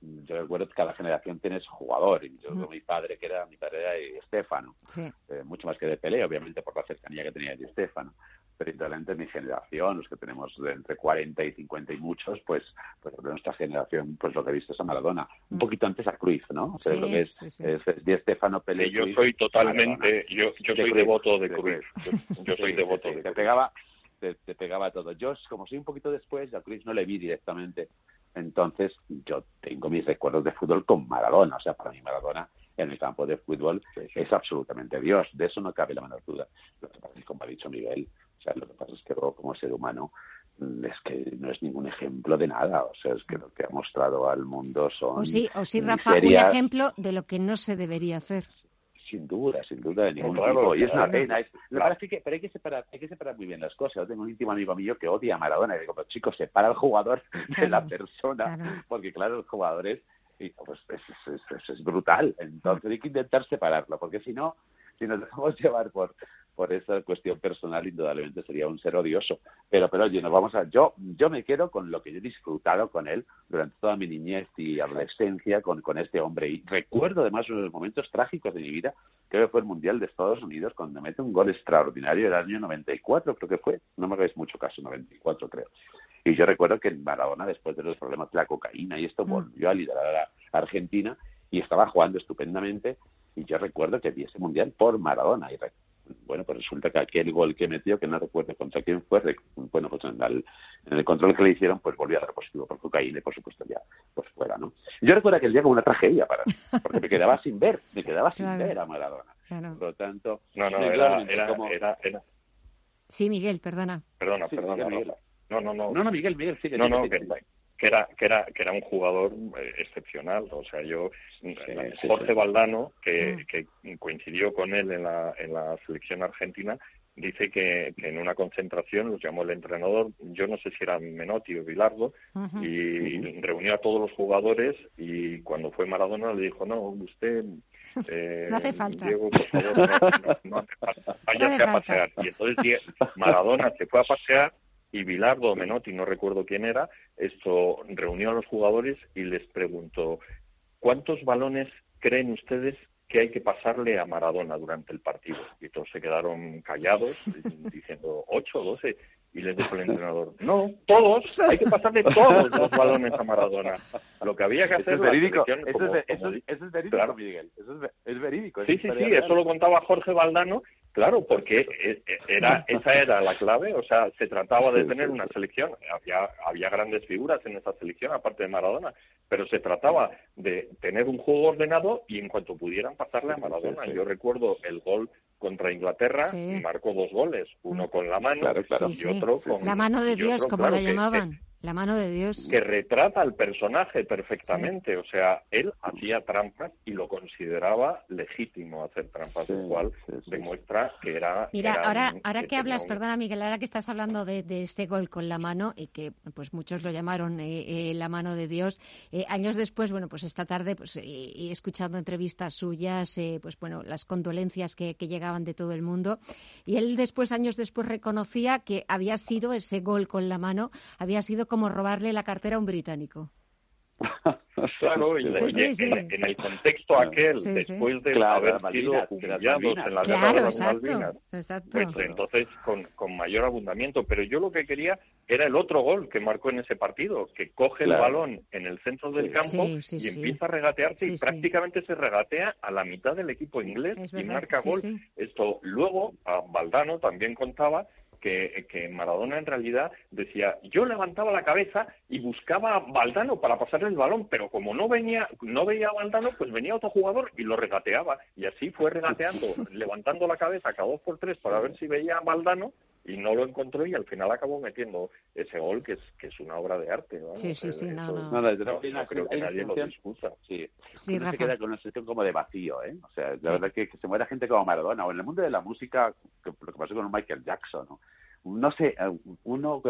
yo recuerdo que cada generación tiene su jugador y yo mi padre que era mi padre era Estefano eh, mucho más que de Pelé obviamente por la cercanía que tenía de Estefano pero realmente mi generación los que tenemos de entre 40 y 50 y muchos pues pues de nuestra generación pues lo que he visto es a Maradona un mm. poquito antes a Cruyff no o sea, lo que es, es, de Estefano Pelé yo soy totalmente yo yo soy devoto de Cruyff. Yo, soy devoto de te pegaba te, pegaba todo. Yo, como soy un poquito después, a Chris no le vi directamente. Entonces, yo tengo mis recuerdos de fútbol con Maradona. O sea, para mí Maradona en el campo de fútbol es absolutamente Dios. De eso no cabe la menor duda. Lo que pasa es que, como ha dicho Miguel, o sea, lo que pasa es que como ser humano mm, es que no es ningún ejemplo de nada. O sea, es que lo que ha mostrado al mundo son. O sí, o sí Rafa, un ejemplo de lo que no se debería hacer sin duda, sin duda de ningún tipo. Y es una pena. Es, pero hay que, separar, hay que separar muy bien las cosas. Yo tengo un íntimo amigo mío que odia a Maradona y digo, pero chicos, separa al jugador de la persona, porque claro, los jugadores y, pues, es, es, brutal. Entonces hay que intentar separarlo, porque si no, si nos dejamos [LAUGHS] llevar por, por esa cuestión personal, indudablemente sería un ser odioso. Pero, pero oye, nos vamos a. Yo, yo me quedo con lo que yo he disfrutado con él durante toda mi niñez y adolescencia con, con este hombre. Y recuerdo además unos momentos trágicos de mi vida, creo que fue el Mundial de Estados Unidos, cuando mete un gol extraordinario, el año 94, creo que fue. No me hagáis mucho caso, 94, creo. Y yo recuerdo que Maradona, después de los problemas de la cocaína y esto, mm. volvió a liderar a Argentina y estaba jugando estupendamente. Y yo recuerdo que vi ese mundial por Maradona. Y bueno, pues resulta que aquel gol que metió, que no recuerdo contra quién fue, bueno, pues en, el control que le hicieron, pues volvió a dar positivo por cocaína y por supuesto ya, pues fuera, ¿no? Yo recuerdo aquel día como una tragedia para porque me quedaba sin ver, me quedaba sin ver a Maradona. Por lo tanto, no, no, era, era, era, Sí, Miguel, perdona. Perdona, perdona. No, no, no. No, no, Miguel, Miguel, sigue. No, no, que, era, que, era, que era un jugador eh, excepcional. O sea, yo, Jorge Valdano, que, mm. que, coincidió con él en la, en la selección argentina, dice que, que, en una concentración los llamó el entrenador, yo no sé si era Menotti o Bilardo, y reunió a todos los jugadores y cuando fue Maradona le dijo, no, usted... [LAUGHS] Eh, no hace falta. Diego, por favor, no, hace falta. [LAUGHS] Váyase a pasear. Y entonces Maradona se fue a pasear y Bilardo o Menotti, no recuerdo quién era, esto reunió a los jugadores y les preguntó, ¿cuántos balones creen ustedes que hay que pasarle a Maradona durante el partido? Y todos se quedaron callados, [LAUGHS] diciendo, ¿ocho, doce? Y les dijo el entrenador, no, todos, hay que pasarle todos los balones a Maradona. Lo que había que hacer es verídico. eso, es, eso, es, verídico, Miguel. Eso es, verídico. Sí, sí, sí, eso lo contaba Jorge Valdano Claro, porque e, e, era, esa era la clave, o sea, se trataba de tener una selección, había, había grandes figuras en esa selección, aparte de Maradona, pero se trataba de tener un juego ordenado y en cuanto pudieran pasarle a Maradona. Yo recuerdo el gol contra Inglaterra, marcó dos goles, uno con la mano y otro con... La mano de Dios, como la llamaban. La mano de Dios. Que retrata al personaje perfectamente. O sea, él hacía trampas y lo consideraba legítimo hacer trampas, lo cual demuestra que era. Mira, ahora, ahora que hablas, perdona Miguel, ahora que estás hablando de, este gol con la mano y que pues muchos lo llamaron eh, eh, la mano de Dios, eh, años después, bueno, pues esta tarde, pues y escuchando entrevistas suyas, pues bueno, las condolencias que, que llegaban de todo el mundo. Y él después, años después, reconocía que había sido ese gol con la mano, había sido como robarle la cartera a un británico. [LAUGHS] claro, en, el contexto aquel, después de haber sido humillados en la guerra de las Malvinas, pues entonces con, con, mayor abundamiento. Pero yo lo que quería era el otro gol que marcó en ese partido, que coge el balón en el centro del campo y empieza a regatearse y prácticamente se regatea a la mitad del equipo inglés y marca gol. Esto luego a Valdano también contaba que, Maradona en realidad decía, yo levantaba la cabeza y buscaba a Valdano para pasarle el balón, pero como no venía, no veía a Valdano, pues venía otro jugador y lo regateaba. Y así fue regateando, [LAUGHS] levantando la cabeza cada dos por tres para ver si veía a Valdano y no lo encontró y al final acabó metiendo ese gol que es que es una obra de arte sí sí sí no, no. no, creo que nadie lo discuta sí, sí se queda con una sensación como de vacío eh o sea la verdad que, que se muera gente como Maradona o en el mundo de la música que, lo que pasó con Michael Jackson ¿no? no sé, eh, uno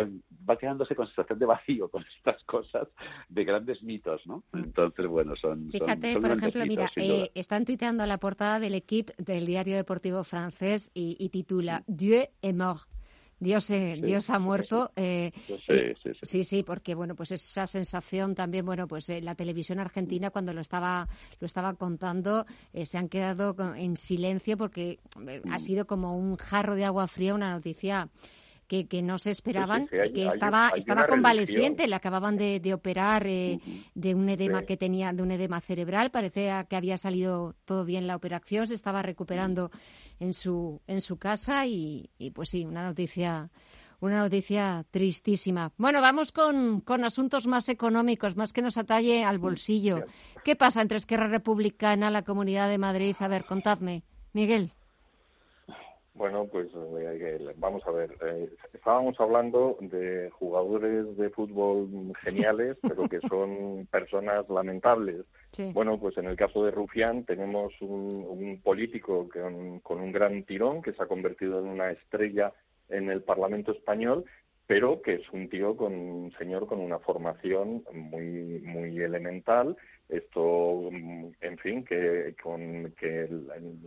va quedándose con sensación de vacío con [LAUGHS] estas cosas de grandes mitos, ¿no? Mm. Entonces, bueno, son. Fíjate, por ejemplo, mira, eh, están tuiteando la portada del equipo del diario deportivo francés y, titula Dieu est mort. Dios, Dios ha muerto. Eh, sí, sí, porque bueno, pues esa sensación también, bueno, pues la televisión argentina cuando lo estaba lo estaba contando se han quedado en silencio porque ha mm. sido como un jarro de agua fría, una noticia que, que no se esperaban, que estaba, estaba convaleciente, le acababan de, de operar eh, de un edema que tenía, de un edema cerebral, parecía que había salido todo bien la operación, se estaba recuperando en su, en su casa y, y pues sí, una noticia una noticia tristísima. Bueno, vamos con, con, asuntos más económicos, más que nos atalle al bolsillo. ¿Qué pasa entre Esquerra Republicana, la Comunidad de Madrid? A ver, contadme. Miguel. Bueno, pues eh, vamos a ver. Eh, estábamos hablando de jugadores de fútbol geniales, pero que [LAUGHS] son personas lamentables. Bueno, pues en el caso de Rufián tenemos un, político con un gran tirón que se ha convertido en una estrella en el Parlamento español, pero que es un tío con un señor con una formación muy muy elemental esto en fin que con que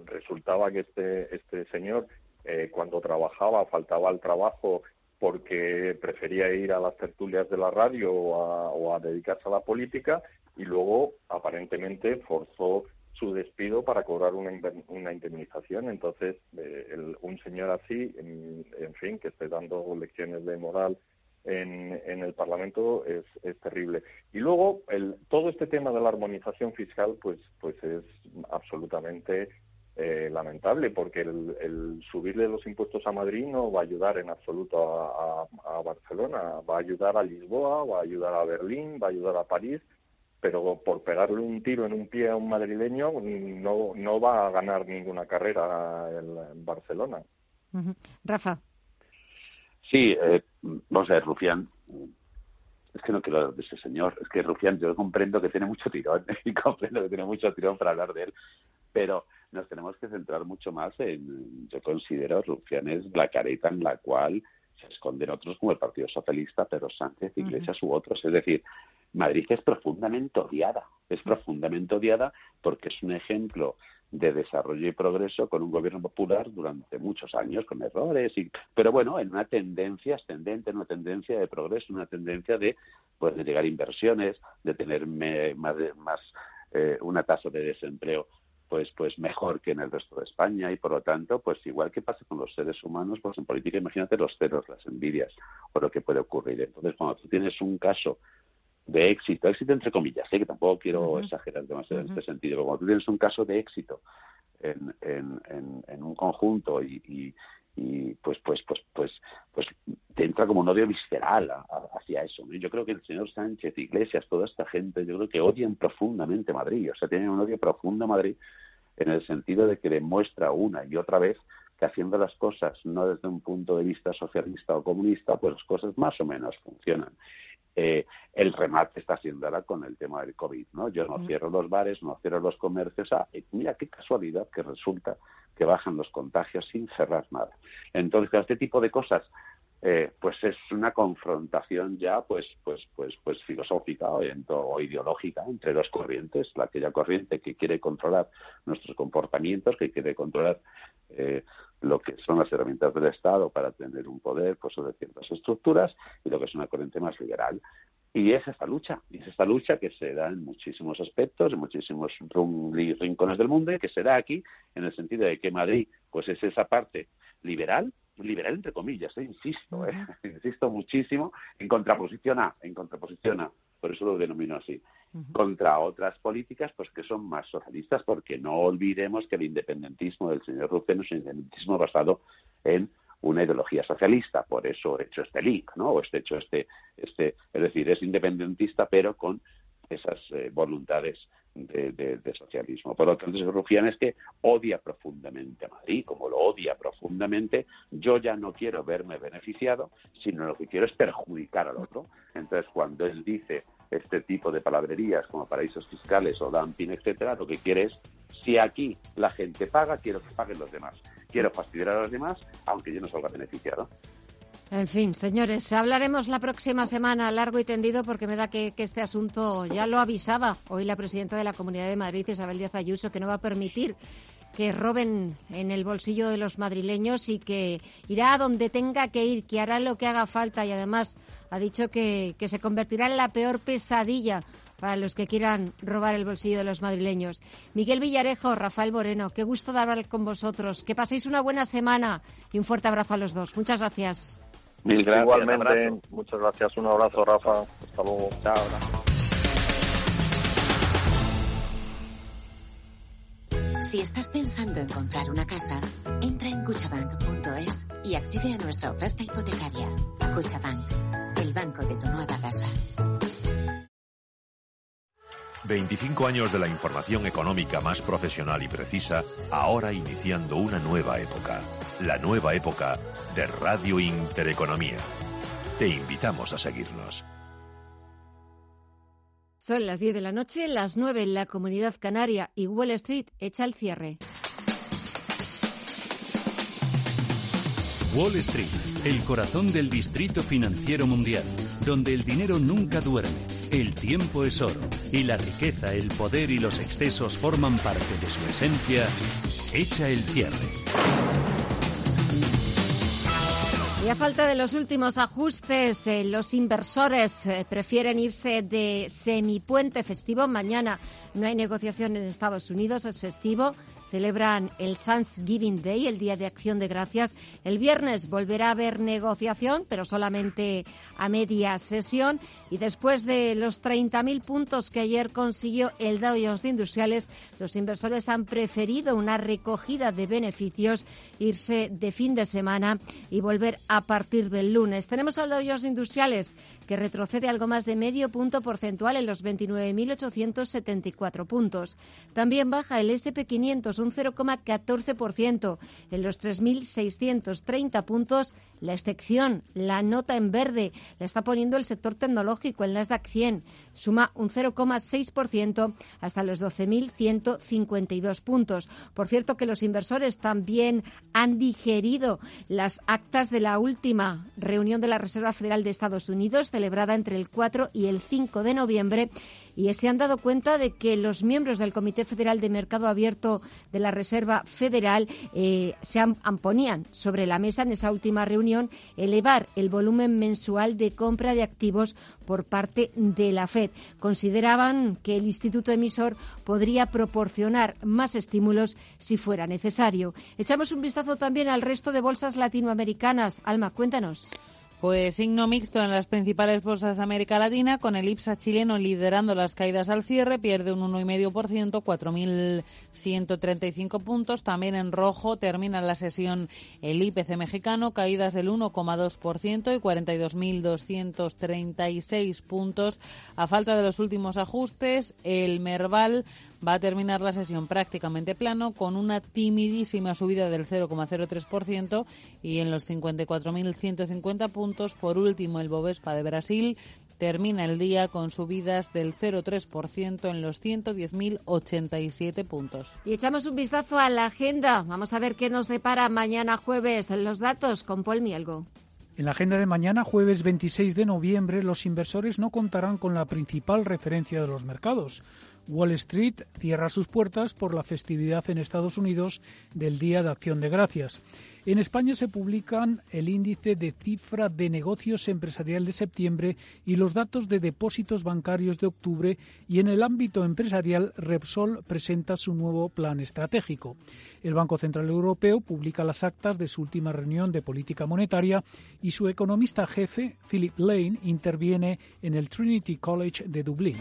resultaba que este este señor eh, cuando trabajaba faltaba al trabajo porque prefería ir a las tertulias de la radio o a, dedicarse a la política y luego aparentemente forzó su despido para cobrar una, una indemnización. Entonces, eh, un señor así, en, fin, que esté dando lecciones de moral en, en el Parlamento es, terrible. Y luego, el, todo este tema de la armonización fiscal, pues, pues es absolutamente eh, lamentable, porque el, el, subirle los impuestos a Madrid no va a ayudar en absoluto a, Barcelona, va a ayudar a Lisboa, va a ayudar a Berlín, va a ayudar a París, pero por pegarle un tiro en un pie a un madrileño no, no va a ganar ninguna carrera en, Barcelona. Uh. Rafa. Sí, eh, vamos a ver, Rufián, es que no quiero hablar de ese señor, es que Rufián, yo comprendo que tiene mucho tirón, [LAUGHS] y comprendo que tiene mucho tirón para hablar de él, pero nos tenemos que centrar mucho más en, yo considero, Rufián es la careta en la cual se esconden otros como el Partido Socialista, pero Sánchez, Iglesias uh -huh. u otros. Es decir, Madrid es profundamente odiada, es profundamente odiada porque es un ejemplo de desarrollo y progreso con un gobierno popular durante muchos años, con errores, y, pero bueno, en una tendencia ascendente, en una tendencia de progreso, una tendencia de, pues, de llegar inversiones, de tener me, más, más eh, una tasa de desempleo pues pues mejor que en el resto de España y por lo tanto pues igual que pasa con los seres humanos pues en política imagínate los ceros las envidias o lo que puede ocurrir. Entonces cuando tú tienes un caso de éxito, éxito entre comillas, ¿eh? que tampoco quiero uh -huh. exagerar demasiado uh -huh. en este sentido, pero cuando tú tienes un caso de éxito en, en, en, en un conjunto y, y, y, pues pues pues pues pues te entra como un odio visceral a, a, hacia eso. ¿no? Yo creo que el señor Sánchez, Iglesias, toda esta gente, yo creo que odian profundamente Madrid, o sea, tienen un odio profundo a Madrid en el sentido de que demuestra una y otra vez que haciendo las cosas no desde un punto de vista socialista o comunista, pues las cosas más o menos funcionan eh, el remate está siendo ahora con el tema del COVID, ¿no? Yo no cierro los bares, no cierro los comercios. Ah, mira qué casualidad que resulta que bajan los contagios sin cerrar nada. Entonces, este tipo de cosas, eh, pues es una confrontación ya, pues, pues, pues, pues filosófica o, ideológica entre dos corrientes. La aquella corriente que quiere controlar nuestros comportamientos, que quiere controlar eh, lo que son las herramientas del Estado para tener un poder pues, sobre ciertas estructuras y lo que es una corriente más liberal. Y es esta lucha, y es esta lucha que se da en muchísimos aspectos, en muchísimos rincones del mundo y que se da aquí en el sentido de que Madrid pues es esa parte liberal, liberal entre comillas, ¿eh? insisto, ¿eh? [LAUGHS] insisto muchísimo, en contraposición a, en contraposición a, por eso lo denomino así, uh -huh. contra otras políticas pues que son más socialistas, porque no olvidemos que el independentismo del señor Rufén es un independentismo basado en una ideología socialista, por eso he hecho este link, ¿no? O este hecho este, este, es decir, es independentista, pero con esas eh, voluntades de, de, socialismo. Por lo tanto, Rufián es que odia profundamente a Madrid, como lo odia profundamente, yo ya no quiero verme beneficiado, sino lo que quiero es perjudicar al otro. Entonces, cuando él dice este tipo de palabrerías como paraísos fiscales o dumping, etcétera, lo que quiere es, si aquí la gente paga, quiero que paguen los demás. Quiero fastidiar a los demás, aunque yo no salga beneficiado. En fin, señores, hablaremos la próxima semana largo y tendido porque me da que, este asunto ya lo avisaba hoy la presidenta de la Comunidad de Madrid, Isabel Díaz Ayuso, que no va a permitir que roben en el bolsillo de los madrileños y que irá a donde tenga que ir, que hará lo que haga falta y además ha dicho que, que se convertirá en la peor pesadilla para los que quieran robar el bolsillo de los madrileños. Miguel Villarejo, Rafael Moreno, qué gusto de hablar con vosotros. Que paséis una buena semana y un fuerte abrazo a los dos. Muchas gracias. Mil gracias. Igualmente, muchas gracias. Un abrazo, Rafa. Hasta luego. Chao. Si estás pensando en comprar una casa, entra en cuchabank.es y accede a nuestra oferta hipotecaria. Cuchabank, el banco de tu nueva casa. 25 años de la información económica más profesional y precisa, ahora iniciando una nueva época. La nueva época de Radio Intereconomía. Te invitamos a seguirnos. Son las 10 de la noche, las 9 en la comunidad canaria y Wall Street echa el cierre. Wall Street, el corazón del distrito financiero mundial, donde el dinero nunca duerme, el tiempo es oro y la riqueza, el poder y los excesos forman parte de su esencia, echa el cierre. Y a falta de los últimos ajustes, eh, los inversores eh, prefieren irse de semipuente festivo. Mañana no hay negociación en Estados Unidos, es festivo. Celebran el Thanksgiving Day, el Día de Acción de Gracias. El viernes volverá a haber negociación, pero solamente a media sesión. Y después de los 30.000 puntos que ayer consiguió el Dow Jones Industriales, los inversores han preferido una recogida de beneficios, irse de fin de semana y volver a partir del lunes. Tenemos al Dow Jones Industriales que retrocede algo más de medio punto porcentual en los 29.874 puntos. También baja el SP500 un 0,14% en los 3.630 puntos. La excepción, la nota en verde, la está poniendo el sector tecnológico en Nasdaq 100. Suma un 0,6% hasta los 12.152 puntos. Por cierto que los inversores también han digerido las actas de la última reunión de la Reserva Federal de Estados Unidos celebrada entre el 4 y el 5 de noviembre y se han dado cuenta de que los miembros del Comité Federal de Mercado Abierto de la Reserva Federal eh, se ponían sobre la mesa en esa última reunión elevar el volumen mensual de compra de activos por parte de la Fed. Consideraban que el instituto emisor podría proporcionar más estímulos si fuera necesario. Echamos un vistazo también al resto de bolsas latinoamericanas. Alma, cuéntanos. Pues signo mixto en las principales bolsas de América Latina, con el IPSA chileno liderando las caídas al cierre, pierde un 1,5%, 4.135 puntos. También en rojo termina la sesión el IPC mexicano, caídas del 1,2% y 42.236 puntos. A falta de los últimos ajustes, el Merval va a terminar la sesión prácticamente plano con una timidísima subida del 0,03% y en los 54.150 puntos. Por último, el Bovespa de Brasil termina el día con subidas del 0,3% en los 110.087 puntos. Y echamos un vistazo a la agenda. Vamos a ver qué nos depara mañana jueves los datos con Paul Mielgo. En la agenda de mañana, jueves 26 de noviembre, los inversores no contarán con la principal referencia de los mercados, Wall Street cierra sus puertas por la festividad en Estados Unidos del Día de Acción de Gracias. En España se publican el índice de cifra de negocios empresarial de septiembre y los datos de depósitos bancarios de octubre y en el ámbito empresarial Repsol presenta su nuevo plan estratégico. El Banco Central Europeo publica las actas de su última reunión de política monetaria y su economista jefe, Philip Lane, interviene en el Trinity College de Dublín.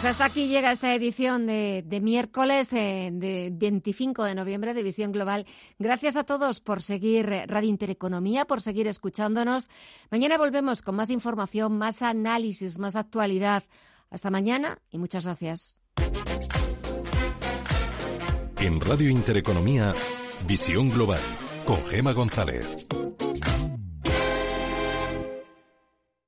Pues hasta aquí llega esta edición de, miércoles, eh, de 25 de noviembre de Visión Global. Gracias a todos por seguir Radio Intereconomía, por seguir escuchándonos. Mañana volvemos con más información, más análisis, más actualidad. Hasta mañana y muchas gracias. En Radio Intereconomía, Visión Global, con Gema González.